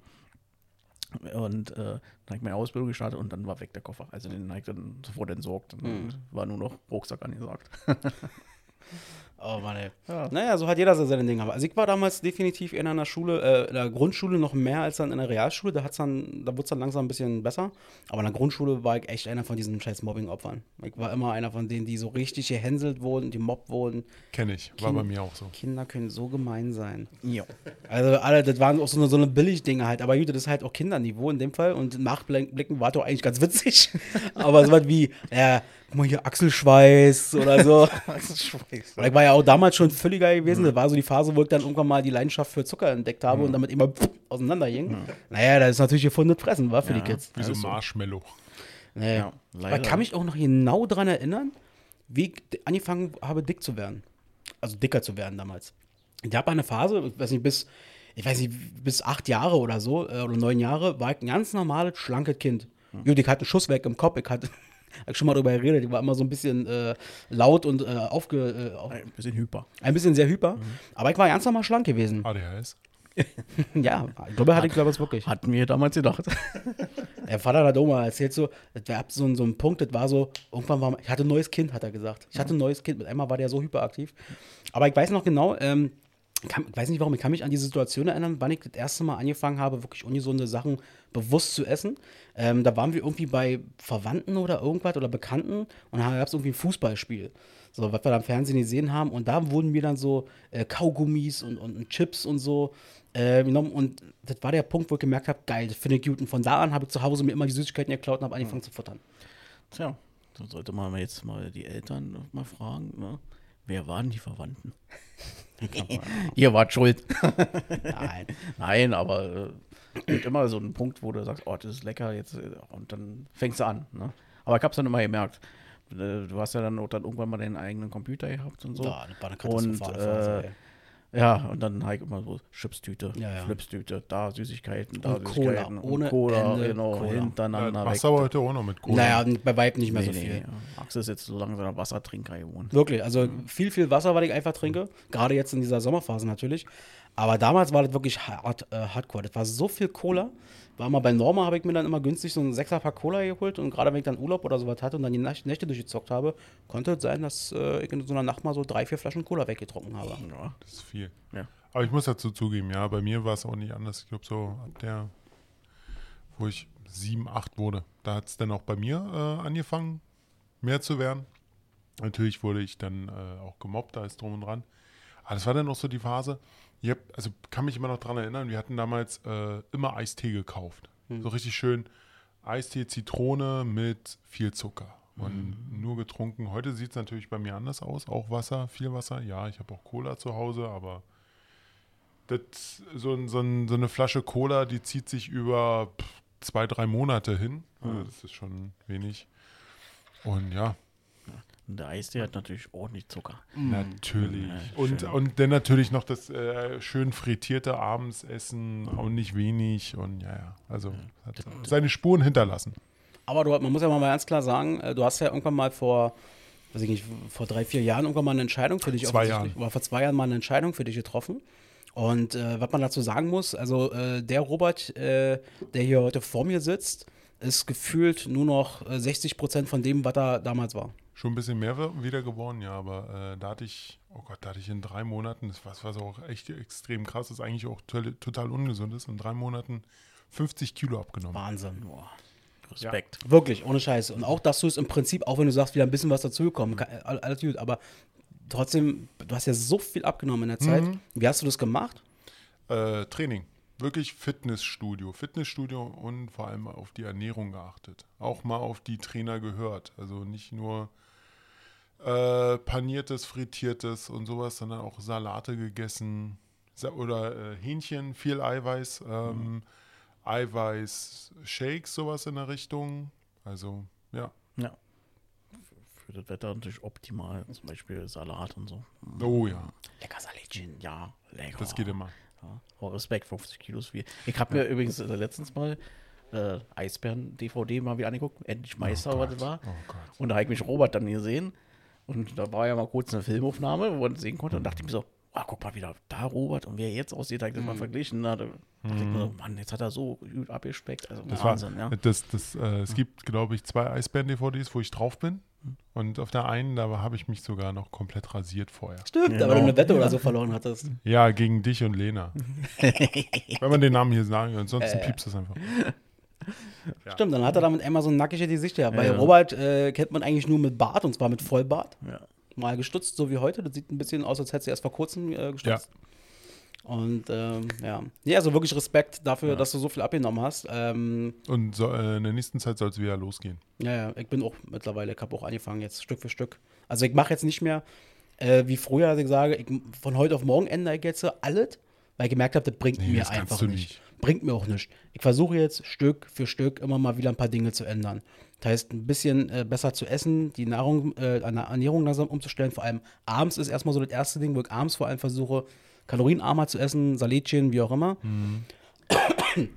und äh, dann habe ich meine Ausbildung gestartet und dann war weg der Koffer. Also den habe ich dann sofort entsorgt. Dann war nur noch Rucksack angesagt. Oh Mann, ey. Ja. Naja, so hat jeder so seine Dinge. Also ich war damals definitiv in einer Schule, äh, in der Grundschule noch mehr als dann in der Realschule. Da, hat's dann, da wurde es dann langsam ein bisschen besser. Aber in der Grundschule war ich echt einer von diesen scheiß Mobbing-Opfern. Ich war immer einer von denen, die so richtig gehänselt wurden, die mobbt wurden. Kenne ich. War bei mir auch so. Kinder können so gemein sein. Ja. Also alle, das waren auch so eine, so eine Billig-Dinge halt. Aber gut, das ist halt auch Kinderniveau in dem Fall. Und nachblicken war doch eigentlich ganz witzig. Aber so was wie, ja, guck mal hier, Achselschweiß oder so. Scheiße. Weil ich war ja auch damals schon völliger gewesen. Das war so die Phase, wo ich dann irgendwann mal die Leidenschaft für Zucker entdeckt habe und damit immer pff, auseinanderging. Naja, das ist natürlich gefundenes Fressen, war für Ja. die Kids. Wie so ist so. Marshmallow. Nee. Ja, Aber ich kann mich auch noch genau daran erinnern, wie ich angefangen habe, dick zu werden. Also dicker zu werden damals. Ich habe eine Phase, ich weiß nicht, bis, ich weiß nicht, bis acht Jahre oder so, äh, oder neun Jahre, war ich ein ganz normales, schlankes Kind. Gut, ich hatte einen Schuss weg im Kopf, ich hatte, hab ich schon mal darüber geredet, ich war immer so ein bisschen äh, laut und äh, aufge, äh, auf, Ein bisschen hyper. ein bisschen sehr hyper. Aber ich war ganz normal schlank gewesen. ADHS. Ja, ich glaube, hatte ich glaube ich wirklich. Hatten wir damals gedacht. Der Vater hat auch mal erzählt so, das war so, so ein Punkt, das war so, irgendwann war, ich hatte ein neues Kind, hat er gesagt. Ich hatte ein neues Kind, mit einmal war der so hyperaktiv. Aber ich weiß noch genau, ähm, kann, ich weiß nicht warum, ich kann mich an diese Situation erinnern, wann ich das erste Mal angefangen habe, wirklich ungesunde Sachen bewusst zu essen. Ähm, da waren wir irgendwie bei Verwandten oder irgendwas oder Bekannten und da gab es irgendwie ein Fußballspiel. So, was wir da im Fernsehen gesehen haben. Und da wurden mir dann so äh, Kaugummis und, und, und Chips und so äh, genommen. Und das war der Punkt, wo ich gemerkt habe, geil, das finde ich gut. Und von da an habe ich zu Hause mir immer die Süßigkeiten geklaut und habe angefangen zu futtern. Tja, so sollte man jetzt mal die Eltern mal fragen, ne? Wer waren die Verwandten? Ihr wart schuld. Nein. Nein, aber äh, gibt immer so einen Punkt, wo du sagst, oh, das ist lecker, jetzt, äh, und dann fängst du an. Ne? Aber ich hab's dann immer gemerkt. Äh, Du hast ja dann auch dann irgendwann mal deinen eigenen Computer gehabt und so. Ja, eine und, äh. Ja, und dann halt immer so Chipstüte, Ja, ja. Flipstüte, da Süßigkeiten, da Und Cola, Süßigkeiten ohne und Cola, Ende genau, Cola. Ja, hintereinander machst du aber heute auch noch mit Cola. Naja, bei Weib nicht mehr Nee, so nee, viel. nee. Axel ist jetzt so langsam ein Wassertrinker geworden. Wirklich, also viel, viel Wasser, was ich einfach trinke. Gerade jetzt in dieser Sommerphase natürlich. Aber damals war das wirklich hart, äh, hardcore. Das war so viel Cola. War mal bei Norma, habe ich mir dann immer günstig so ein Sechserpack Cola geholt. Und gerade wenn ich dann Urlaub oder sowas hatte und dann die Nacht- Nächte durchgezockt habe, konnte es sein, dass äh, ich in so einer Nacht mal so drei, vier Flaschen Cola weggetrunken habe. Ja. Das ist viel. Ja. Aber ich muss dazu zugeben, ja, bei mir war es auch nicht anders. Ich glaube, so ab der, wo ich sieben, acht wurde, da hat es dann auch bei mir äh, angefangen, mehr zu werden. Natürlich wurde ich dann äh, auch gemobbt, da ist drum und dran. Aber das war dann auch so die Phase, ich hab, also kann mich immer noch dran erinnern, wir hatten damals äh, immer Eistee gekauft. So richtig schön Eistee, Zitrone mit viel Zucker. Und nur getrunken. Heute sieht es natürlich bei mir anders aus. Auch Wasser, viel Wasser. Ja, ich habe auch Cola zu Hause, aber das, so, so, so eine Flasche Cola, die zieht sich über zwei, drei Monate hin. Also das ist schon wenig. Und ja, der Eistee hat natürlich ordentlich Zucker. natürlich. Ja, und, und dann natürlich noch das äh, schön frittierte Abendsessen, auch nicht wenig. Und ja, ja, also hat seine Spuren hinterlassen. Aber du, man muss ja mal ganz klar sagen, äh, du hast ja irgendwann mal vor, weiß ich nicht, vor drei, vier Jahren irgendwann mal eine Entscheidung für dich Zwei offensichtlich- Oder vor zwei Jahren mal eine Entscheidung für dich getroffen. Und äh, was man dazu sagen muss, also äh, der Robert, äh, der hier heute vor mir sitzt, ist gefühlt nur noch äh, 60 Prozent von dem, was er damals war. Schon ein bisschen mehr wi- wieder geworden, ja, aber äh, da hatte ich, oh Gott, da hatte ich in drei Monaten, das was, was auch echt extrem krass ist, eigentlich auch total, total ungesund ist, in drei Monaten 50 Kilo abgenommen. Wahnsinn. Boah. Respekt. Wirklich, ohne Scheiße. Und auch, dass du es im Prinzip, auch wenn du sagst, wieder ein bisschen was dazugekommen, alles gut, aber trotzdem, du hast ja so viel abgenommen in der Zeit. Wie hast du das gemacht? Äh, Training. wirklich Fitnessstudio. Fitnessstudio und vor allem auf die Ernährung geachtet. Auch mal auf die Trainer gehört. Also nicht nur äh, paniertes, frittiertes und sowas, sondern auch Salate gegessen. Sa oder äh, Hähnchen, viel Eiweiß. Ähm, Eiweiß-Shakes, sowas in der Richtung. Also, ja. Ja. Für das Wetter natürlich optimal. Zum Beispiel Salat und so. Oh ja, Lecker Salätchen. Ja, lecker. das geht immer. Ja. Oh, Respekt, 50 Kilos viel. Ich habe mir übrigens äh, letztens mal äh, Eisbären-DVD mal wieder angeguckt. Endlich Meister, was das war. Oh Gott. Und da habe ich mich Robert dann gesehen. Und da war ja mal kurz eine Filmaufnahme, wo man sehen konnte. Und dachte ich mir so, oh, guck mal wieder, da Robert und wie er jetzt aussieht, da habe ich das mal verglichen. Da dachte ich mir so, Mann, jetzt hat er so gut abgespeckt. Also Das Wahnsinn, war, ja. das, das, äh, es gibt, glaube ich, zwei Eisbären-DVDs, wo ich drauf bin. Und auf der einen, da habe ich mich sogar noch komplett rasiert vorher. Stimmt, Genau. aber du eine Wette oder so verloren hattest. Ja, gegen dich und Lena. Wenn man den Namen hier sagen, ansonsten piepst es einfach. Stimmt, dann hat er damit einmal so ein nackige Gesicht gehabt. Bei Ja. Robert äh, kennt man eigentlich nur mit Bart und zwar mit Vollbart. ja. Mal gestutzt, so wie heute. Das sieht ein bisschen aus, als hätte sie erst vor kurzem äh, gestutzt. Und ähm, ja. Nee, also wirklich Respekt dafür, dass du so viel abgenommen hast. Ähm, Und so, äh, in der nächsten Zeit soll es wieder losgehen. ja, ja, ich bin auch mittlerweile, ich habe auch angefangen jetzt Stück für Stück. Also ich mache jetzt nicht mehr äh, wie früher, dass ich sage, ich, von heute auf morgen ändere ich jetzt alles, weil ich gemerkt habe, das bringt Nee, mir das einfach nicht. nicht. Bringt mir auch nicht. Ich versuche jetzt Stück für Stück immer mal wieder ein paar Dinge zu ändern. Das heißt, ein bisschen äh, besser zu essen, die Nahrung, äh, Ernährung langsam umzustellen. Vor allem abends ist erstmal so das erste Ding, wo ich abends vor allem versuche, kalorienarmer zu essen, Salätchen, wie auch immer. Mhm.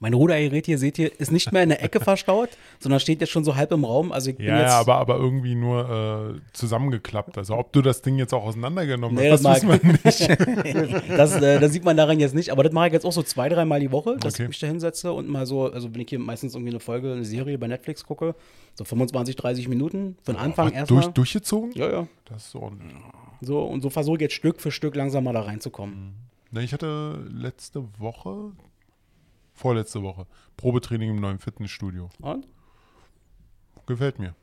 Mein Rudergerät hier, seht ihr, ist nicht mehr in der Ecke verstaut, sondern steht jetzt schon so halb im Raum. Also ich bin Ja, jetzt, ja, aber, aber irgendwie nur äh, zusammengeklappt. Also ob du das Ding jetzt auch auseinandergenommen Nee, hast, das das wissen wir nicht. das, äh, das sieht man daran jetzt nicht, aber das mache ich jetzt auch so zwei, dreimal die Woche, dass Okay. ich mich da hinsetze und mal so, also wenn ich hier meistens irgendwie eine Folge, eine Serie bei Netflix gucke, so 25, 30 Minuten, von Anfang erstmal. durch, durchgezogen? Ja, ja. Das ist ordentlich. So, und so versuche ich jetzt Stück für Stück langsam mal da reinzukommen. Na, ich hatte letzte Woche, vorletzte Woche, Probetraining im neuen Fitnessstudio. Und? Gefällt mir.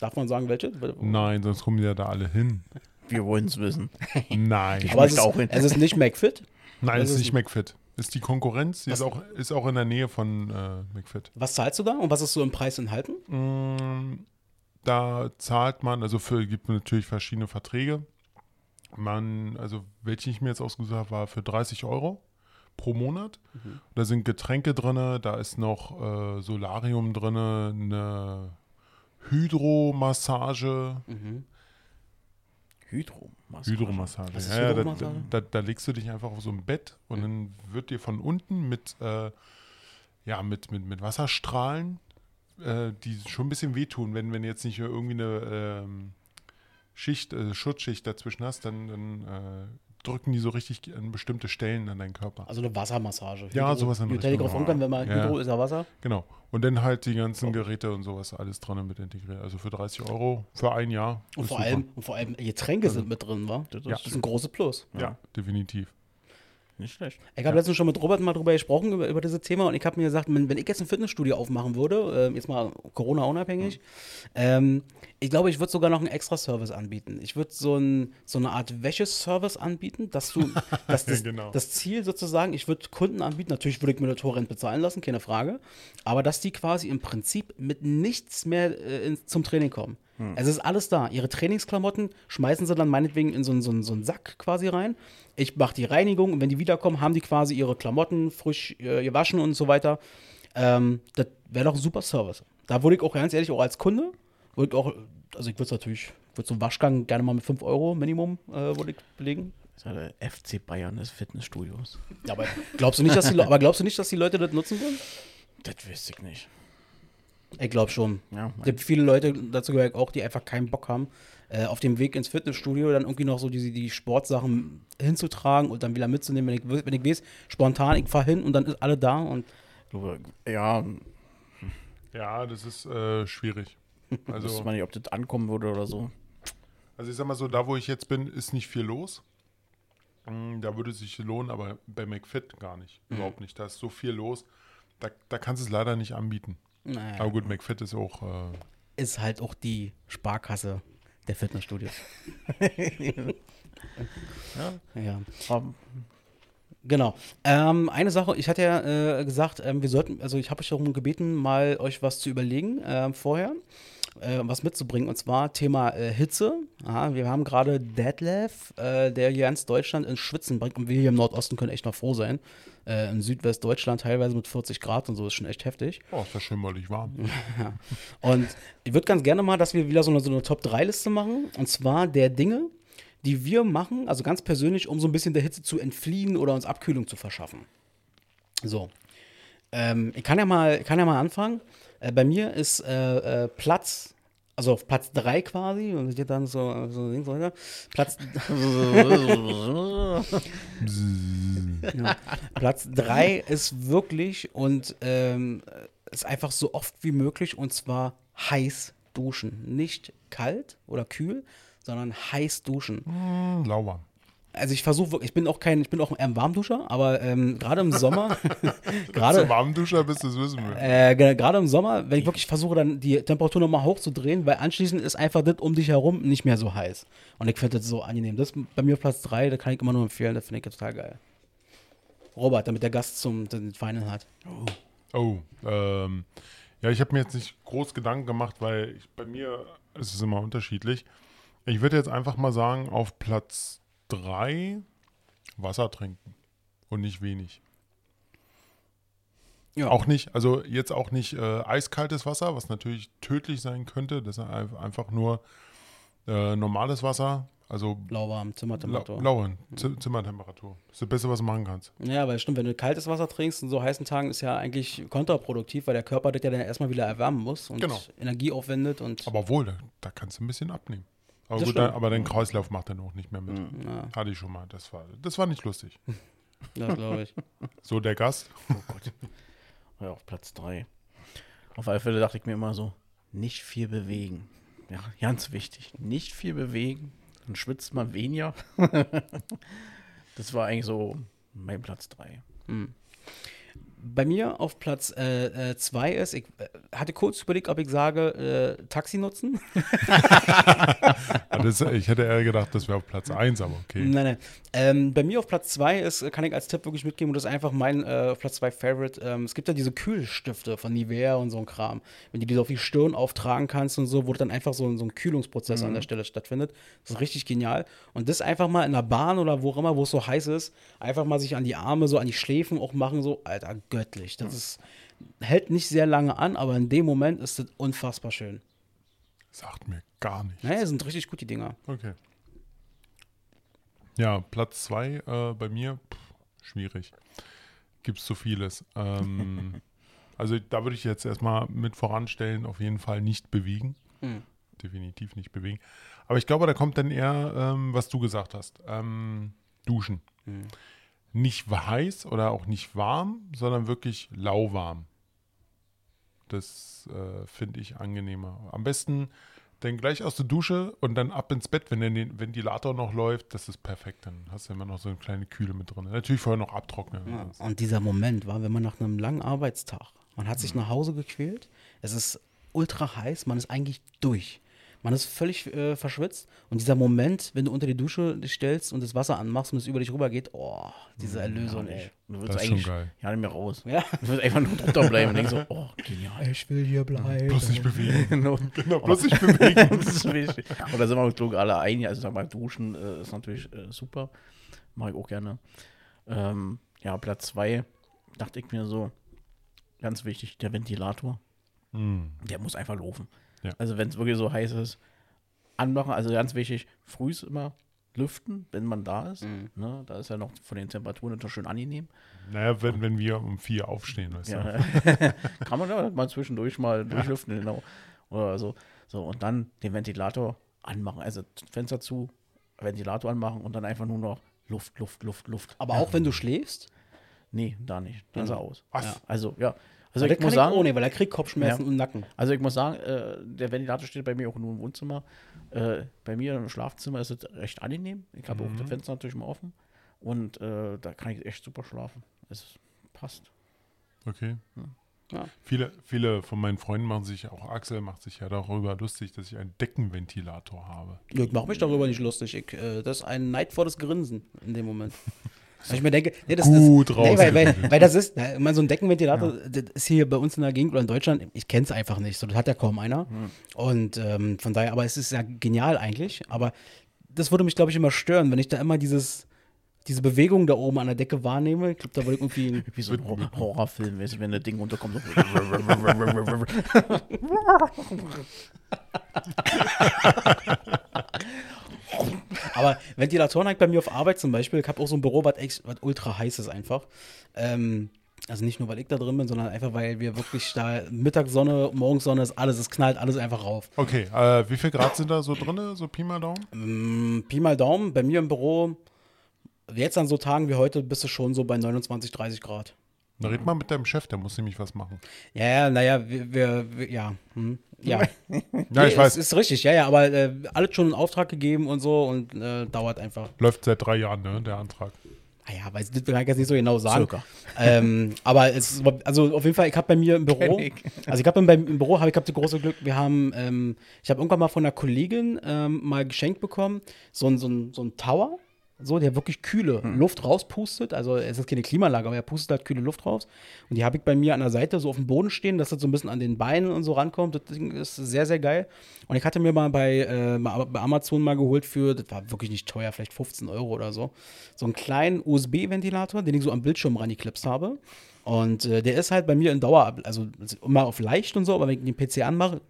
Darf man sagen, welche? Nein, sonst kommen ja da alle hin. Wir wollen es wissen. Nein. Aber es ist, auch hin. es ist nicht McFit. Nein, es ist ist nicht McFit. Ist die Konkurrenz, die ist auch, ist auch in der Nähe von äh, McFit. Was zahlst du da und was ist so im Preis enthalten? Mm, Da zahlt man, also für gibt natürlich verschiedene Verträge. Man, also welche ich mir jetzt ausgesucht habe, war für 30 Euro pro Monat. Da sind Getränke drin, da ist noch äh, Solarium drin, eine Hydromassage. Hydromassage. Hydromassage. Was ist Ja, ja, da, Hydromassage? da, da legst du dich einfach auf so ein Bett und dann wird dir von unten mit, äh, ja, mit, mit, mit Wasserstrahlen, äh, die schon ein bisschen wehtun, wenn, wenn jetzt nicht irgendwie eine ähm, Schicht, äh, Schutzschicht dazwischen hast, dann, dann äh, drücken die so richtig an bestimmte Stellen an deinen Körper. Also eine Wassermassage. Ja, sowas in Hydro, Richtung. Telegraph wenn man Ja. Hydro ist ja Wasser. Genau. Und dann halt die ganzen Geräte und sowas alles dran mit integriert. Also für 30 Euro für ein Jahr. Und vor, super. allem, und vor allem Getränke sind mit drin, wa? Das, Ja. ist ein großes Plus. Ja, definitiv. Nicht schlecht. Ich habe letztens schon mit Robert mal drüber gesprochen, über, über dieses Thema, und ich habe mir gesagt, wenn, wenn ich jetzt ein Fitnessstudio aufmachen würde, äh, jetzt mal Corona unabhängig, ähm, ich glaube, ich würde sogar noch einen extra Service anbieten. Ich würde so, ein, so eine Art Wäscheservice anbieten, dass du, dass das, Genau. das Ziel sozusagen, ich würde Kunden anbieten, natürlich würde ich mir das Torrent bezahlen lassen, keine Frage, aber dass die quasi im Prinzip mit nichts mehr äh, ins, zum Training kommen. Es ist alles da. Ihre Trainingsklamotten schmeißen sie dann meinetwegen in so einen, so einen, so einen Sack quasi rein. Ich mache die Reinigung und wenn die wiederkommen, haben die quasi ihre Klamotten frisch äh, gewaschen und so weiter. Ähm, das wäre doch ein super Service. Da würde ich auch ganz ehrlich, auch als Kunde, würde ich auch, also ich würde es natürlich, würde so einen Waschgang gerne mal mit 5 Euro Minimum, äh, würde ich belegen. Das ist ja der FC Bayern des Fitnessstudios. Ja, aber glaubst du nicht, dass die, aber glaubst du nicht, dass die Leute das nutzen würden? Das wüsste ich nicht. Ich glaube schon. Ja, Es gibt viele Leute, dazu gehöre ich auch, die einfach keinen Bock haben, äh, auf dem Weg ins Fitnessstudio dann irgendwie noch so diese, die Sportsachen hinzutragen und dann wieder mitzunehmen, wenn ich, wenn ich weiß, spontan, ich fahre hin und dann ist alle da und ja, Ja, das ist äh, schwierig. also, Also, weiß man nicht, ob das ankommen würde oder so. also ich sag mal so, da wo ich jetzt bin, ist nicht viel los. Mm, Da würde es sich lohnen, aber bei McFit gar nicht. Mhm. Überhaupt nicht. Da ist so viel los. Da, da kannst du es leider nicht anbieten. Naja, Aber gut, McFit ist auch. Äh, ist halt auch die Sparkasse der Fitnessstudios. Ja, Ja. aber Genau. Ähm, eine Sache, ich hatte ja äh, gesagt, ähm, wir sollten, also ich habe euch darum gebeten, mal euch was zu überlegen ähm, vorher, äh, was mitzubringen. Und zwar Thema äh, Hitze. Ja, wir haben gerade Detlef, äh, der hier ganz Deutschland ins Schwitzen bringt. Und wir hier im Nordosten können echt noch froh sein. Äh, in Südwestdeutschland teilweise mit 40 Grad und so ist schon echt heftig. Oh, ist schön mollig warm. Und ich würde ganz gerne mal, dass wir wieder so eine, so eine Top-3-Liste machen. Und zwar der Dinge, die wir machen, also ganz persönlich, um so ein bisschen der Hitze zu entfliehen oder uns Abkühlung zu verschaffen. So. Ähm, ich kann ja mal, ich kann ja mal anfangen. Äh, bei mir ist äh, äh, Platz, also auf Platz 3 quasi, und steht dann so, so Ding, so weiter. Platz, ja. Platz 3 ist wirklich und ähm, ist einfach so oft wie möglich und zwar heiß duschen. Nicht kalt oder kühl, sondern heiß duschen. Hm, lauwarm. Also ich versuche wirklich, ich bin auch kein, ich bin auch ein Warmduscher, aber ähm, gerade im Sommer, Gerade gerade Warmduscher bist du es wissen wir. äh, ge- gerade im Sommer, wenn ich wirklich versuche, dann die Temperatur nochmal hochzudrehen, weil anschließend ist einfach das um dich herum nicht mehr so heiß. Und ich finde das so angenehm. Das ist bei mir auf Platz 3, da kann ich immer nur empfehlen, das finde ich total geil. Robert, damit der Gast zum den Final hat. Oh, ähm, ja, ich habe mir jetzt nicht groß Gedanken gemacht, weil ich, bei mir ist es immer unterschiedlich. Ich würde jetzt einfach mal sagen, auf Platz 3 Wasser trinken und nicht wenig. Ja. Auch nicht, also jetzt auch nicht äh, eiskaltes Wasser, was natürlich tödlich sein könnte. Das ist ein- einfach nur äh, normales Wasser, also Lauwarm, la Zimmertemperatur. laue Z Zimmertemperatur. Das ist das Beste, was du machen kannst. Ja, weil stimmt, wenn du kaltes Wasser trinkst in so heißen Tagen, ist ja eigentlich kontraproduktiv, weil der Körper das ja dann erstmal wieder erwärmen muss und Genau. Energie aufwendet und Aber wohl, da kannst du ein bisschen abnehmen. Aber Das gut, dann, aber dein Kreislauf macht dann auch nicht mehr mit. ja, Hatte ich schon mal. Das war, das war nicht lustig. das glaube ich. So, der Gast. Ja, auf Platz 3. Auf alle Fälle dachte ich mir immer so, nicht viel bewegen. Ja, ganz wichtig. Nicht viel bewegen. Dann schwitzt man weniger. das war eigentlich so mein Platz 3. Bei mir auf Platz 2 äh, äh, zwei ist, ich äh, hatte kurz überlegt, ob ich sage, äh, Taxi nutzen. Das, ich hätte eher gedacht, das wäre auf Platz 1, aber okay. Nein, nein. Ähm, bei mir auf Platz 2 ist, kann ich als Tipp wirklich mitgeben, und das ist einfach mein äh, auf Platz 2 Favorite. Ähm, es gibt ja diese Kühlstifte von Nivea und so ein Kram. Wenn du die so auf die Stirn auftragen kannst und so, wo dann einfach so, ein- so ein Kühlungsprozess an der Stelle stattfindet. Das ist richtig genial. Und das einfach mal in der Bahn oder wo auch immer, wo es so heiß ist, einfach mal sich an die Arme, so an die Schläfen auch machen, so, Alter, göttlich. Das ist, hält nicht sehr lange an, aber in dem Moment ist das unfassbar schön. Sagt mir gar nichts. Naja, sind richtig gut, die Dinger. Okay. Ja, Platz 2 äh, bei mir, pff, schwierig. Gibt es so vieles. Ähm, also da würde ich jetzt erstmal mit voranstellen, auf jeden Fall nicht bewegen. Mhm. Definitiv nicht bewegen. Aber ich glaube, da kommt dann eher, ähm, was du gesagt hast. Ähm, duschen. Mhm. Nicht heiß oder auch nicht warm, sondern wirklich lauwarm. Das äh, finde ich angenehmer. Am besten dann gleich aus der Dusche und dann ab ins Bett, wenn der Ventilator noch läuft. Das ist perfekt. Dann hast du immer noch so eine kleine Kühle mit drin. Natürlich vorher noch abtrocknen. Ja, und dieser Moment war, wenn man nach einem langen Arbeitstag, man hat sich nach Hause gequält, es ist ultra heiß, man ist eigentlich durch. Man ist völlig äh, verschwitzt und dieser Moment, wenn du unter die Dusche dich stellst und das Wasser anmachst und es über dich rübergeht, oh, diese Erlösung. Ey, du Das willst ist schon eigentlich geil. ja nicht mehr raus. Ja. Du willst einfach nur drunter bleiben und denkst so, oh, genial. Ich will hier bleiben. Bloß nicht bewegen. Genau. Genau, bloß nicht bewegen. das ist wichtig. Und da sind wir glaube ich, alle einig. Also sag mal, duschen äh, ist natürlich äh, super. Mache ich auch gerne. Ähm, ja, Platz 2 dachte ich mir so, ganz wichtig, der Ventilator. Hm. Der muss einfach laufen. Ja. Also wenn es wirklich so heiß ist, anmachen. Also ganz wichtig, früh ist immer lüften, wenn man da ist. Mhm. Ne? Da ist ja noch von den Temperaturen noch schön angenehm. Naja, wenn, wenn wir um vier aufstehen, weißt du. Ja. Kann man ja mal zwischendurch mal durchlüften, genau. Oder so. So, und dann den Ventilator anmachen. Also Fenster zu, Ventilator anmachen und dann einfach nur noch Luft, Luft, Luft, Luft. Aber auch wenn du schläfst, Nee, da nicht. Dann ist er aus. Was? Ja. Also, ja. Also ich muss sagen, ich ohne, weil er kriegt Kopfschmerzen Ja. und Nacken. also ich muss sagen, äh, der Ventilator steht bei mir auch nur im Wohnzimmer. Äh, bei mir im Schlafzimmer ist es recht angenehm. Ich habe auch das Fenster natürlich mal offen. Und äh, da kann ich echt super schlafen. Es passt. Okay. Ja. Viele, viele von meinen Freunden machen sich, auch Axel macht sich ja darüber lustig, dass ich einen Deckenventilator habe. Ich mache mich darüber nicht lustig. Ich, äh, das ist ein neidvolles Grinsen in dem Moment. Weil ich mir denke, nee, das Gut ist, nee, weil, weil, weil das ist, na, man so ein Deckenventilator, das ist hier bei uns in der Gegend oder in Deutschland, ich kenne es einfach nicht, so, das hat ja kaum einer. Und ähm, von daher, aber es ist ja genial eigentlich, aber das würde mich, glaube ich, immer stören, wenn ich da immer dieses, diese Bewegung da oben an der Decke wahrnehme. Ich glaube, da würde ich irgendwie. Wie so ein Hor- Horrorfilm, wenn das Ding runterkommt. So Aber Ventilatoren halt bei mir auf Arbeit zum Beispiel, ich habe auch so ein Büro, was echt was ultra heiß ist einfach. Ähm, also nicht nur, weil ich da drin bin, sondern einfach, weil wir wirklich da Mittagssonne, Morgensonne ist alles, es knallt alles einfach rauf. Okay, äh, wie viel Grad sind da so drin, so Pi mal Daumen? Mm, Pi mal Daumen, bei mir im Büro, jetzt an so Tagen wie heute, bist du schon so bei 29, 30 Grad. Na, red mal mit deinem Chef, der muss nämlich was machen. Ja, ja, naja, wir, wir, wir ja, hm, ja. Ja, Nee, ich weiß, Ist, ist richtig, ja, ja, aber äh, alles schon in Auftrag gegeben und so und äh, dauert einfach. läuft seit drei Jahren, ne, der Antrag. Naja, weiß das kann ich jetzt nicht so genau sagen. Ähm, aber es, ist- also auf jeden Fall, ich habe bei mir im Büro, also ich habe beim im Büro habe ich hab das große Glück, wir haben, ähm, ich habe irgendwann mal von einer Kollegin ähm, mal geschenkt bekommen, so ein, so ein, so ein Tower, so, der wirklich kühle Hm. Luft rauspustet. Also es ist keine Klimaanlage, aber er pustet halt kühle Luft raus. Und die habe ich bei mir an der Seite so auf dem Boden stehen, dass das so ein bisschen an den Beinen und so rankommt. Das Ding ist sehr, sehr geil. Und ich hatte mir mal bei, äh, bei Amazon mal geholt für, das war wirklich nicht teuer, vielleicht 15 Euro oder so, so einen kleinen USB-Ventilator, den ich so am Bildschirm rangeklipst habe. Und äh, der ist halt bei mir in Dauer, also immer auf leicht und so, aber wenn ich den PC anmache,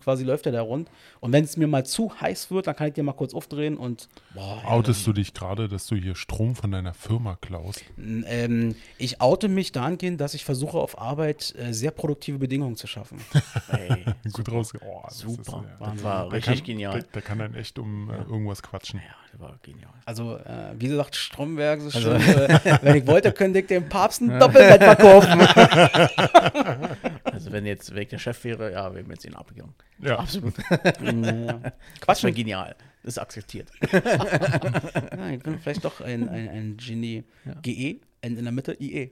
quasi läuft der da rund. Und wenn es mir mal zu heiß wird, dann kann ich den mal kurz aufdrehen und boah, Outest du dich gerade, dass du hier Strom von deiner Firma klaust? ähm, ich oute mich dahingehend, dass ich versuche auf Arbeit äh, sehr produktive Bedingungen zu schaffen. Ey, Gut raus. Oh, das super. ja, Das war richtig kann, genial. Der, der kann dann echt um äh, irgendwas quatschen. Ja, das war genial. Also, äh, wie gesagt, Stromberg ist Also- schon, äh, wenn ich wollte, könnte ich dem Papst ein Doppelbett verkaufen. Also wenn jetzt weg der Chef wäre, ja, wir hätten jetzt ihn abgegangen. Ja. Absolut. Das Quatsch, war genial. Das ist akzeptiert. ja, ich bin vielleicht doch ein, ein, ein Genie. GE, und in der Mitte IE.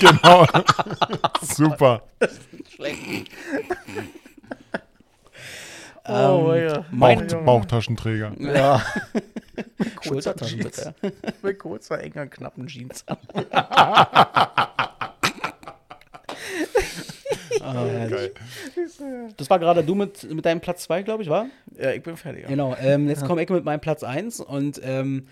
genau. Super. Oh, ja. mein- Bauch, Bauchtaschenträger. Ja. Schultertaschen bitte. Mit kurzer, enger, knappen Jeans an. Ah, das war gerade du mit, mit deinem Platz 2, glaube ich, war? Ja, ich bin fertig. Genau, ähm, jetzt komme ich mit meinem Platz 1 und ähm,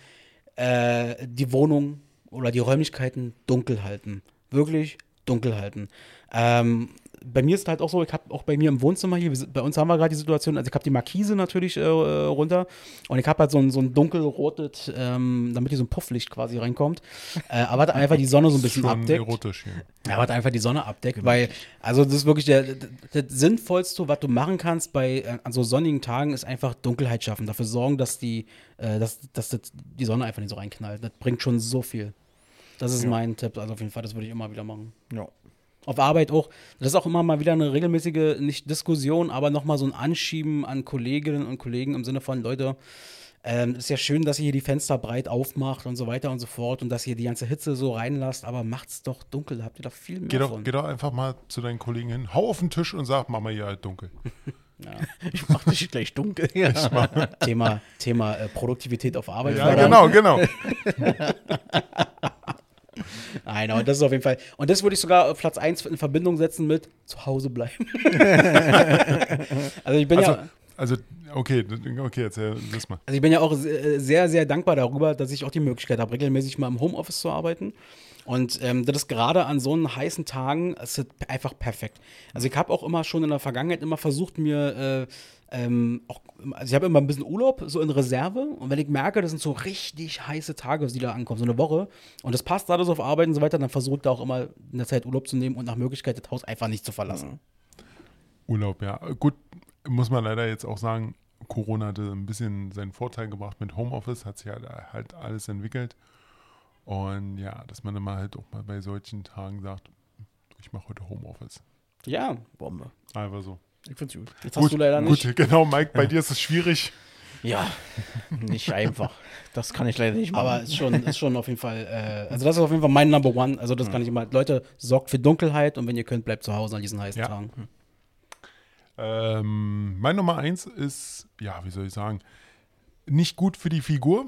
äh, die Wohnung oder die Räumlichkeiten dunkel halten. Wirklich dunkel halten. Ähm, bei mir ist halt auch so, ich habe auch bei mir im Wohnzimmer hier, bei uns haben wir gerade die Situation, also ich habe die Markise natürlich äh, runter und ich habe halt so ein, so ein dunkelrotes, ähm, damit hier so ein Pufflicht quasi reinkommt, äh, aber hat einfach die Sonne so ein bisschen Schon abdeckt. erotisch hier. Ja, was einfach die Sonne abdeckt, weil, also das ist wirklich der, der, der Sinnvollste, was du machen kannst bei äh, an so sonnigen Tagen, ist einfach Dunkelheit schaffen, dafür sorgen, dass die, äh, dass, dass das, die Sonne einfach nicht so reinknallt. Das bringt schon so viel. Das ist mein Tipp, also auf jeden Fall, das würde ich immer wieder machen. Ja. Auf Arbeit auch, das ist auch immer mal wieder eine regelmäßige, nicht Diskussion, aber nochmal so ein Anschieben an Kolleginnen und Kollegen im Sinne von, Leute, ähm, ist ja schön, dass ihr hier die Fenster breit aufmacht und so weiter und so fort und dass ihr die ganze Hitze so reinlasst, aber macht's doch dunkel, da habt ihr doch viel mehr Geh doch, von. geh doch einfach mal zu deinen Kollegen hin, hau auf den Tisch und sag, mach mal hier halt dunkel. Ich mach dich gleich dunkel. Ja. Thema, Thema äh, Produktivität auf Arbeit. Ja, genau, genau. Nein, aber das ist auf jeden Fall. Und das würde ich sogar auf Platz 1 in Verbindung setzen mit zu Hause bleiben. also ich bin Also, ja. also okay, okay, erzähl das mal. Also ich bin ja auch se- sehr, sehr dankbar darüber, dass ich auch die Möglichkeit habe, regelmäßig mal im Homeoffice zu arbeiten. Und ähm, das ist gerade an so einen heißen Tagen ist einfach perfekt. Also ich habe auch immer schon in der Vergangenheit immer versucht, mir äh, ähm, auch, also ich habe immer ein bisschen Urlaub so in Reserve und wenn ich merke, das sind so richtig heiße Tage, die da ankommen, so eine Woche und das passt alles auf Arbeit und so weiter, dann versuche ich da auch immer in der Zeit Urlaub zu nehmen und nach Möglichkeit das Haus einfach nicht zu verlassen. Urlaub, ja. Gut, muss man leider jetzt auch sagen, Corona hatte ein bisschen seinen Vorteil gebracht mit Homeoffice, hat sich halt, halt alles entwickelt. Und ja, dass man immer halt auch mal bei solchen Tagen sagt, ich mache heute Homeoffice. Ja, Bombe. Einfach so. Ich find's gut. jetzt hast du leider nicht. Gut, genau, Mike, bei dir ist es schwierig. Ja, nicht einfach. Das kann ich leider nicht machen. Aber ist schon, ist schon auf jeden Fall, äh, also das ist auf jeden Fall mein Number One. Also das kann ich immer, Leute, sorgt für Dunkelheit und wenn ihr könnt, bleibt zu Hause an diesen heißen Ja. Tagen. Ähm, mein Nummer eins ist, ja, wie soll ich sagen, nicht gut für die Figur.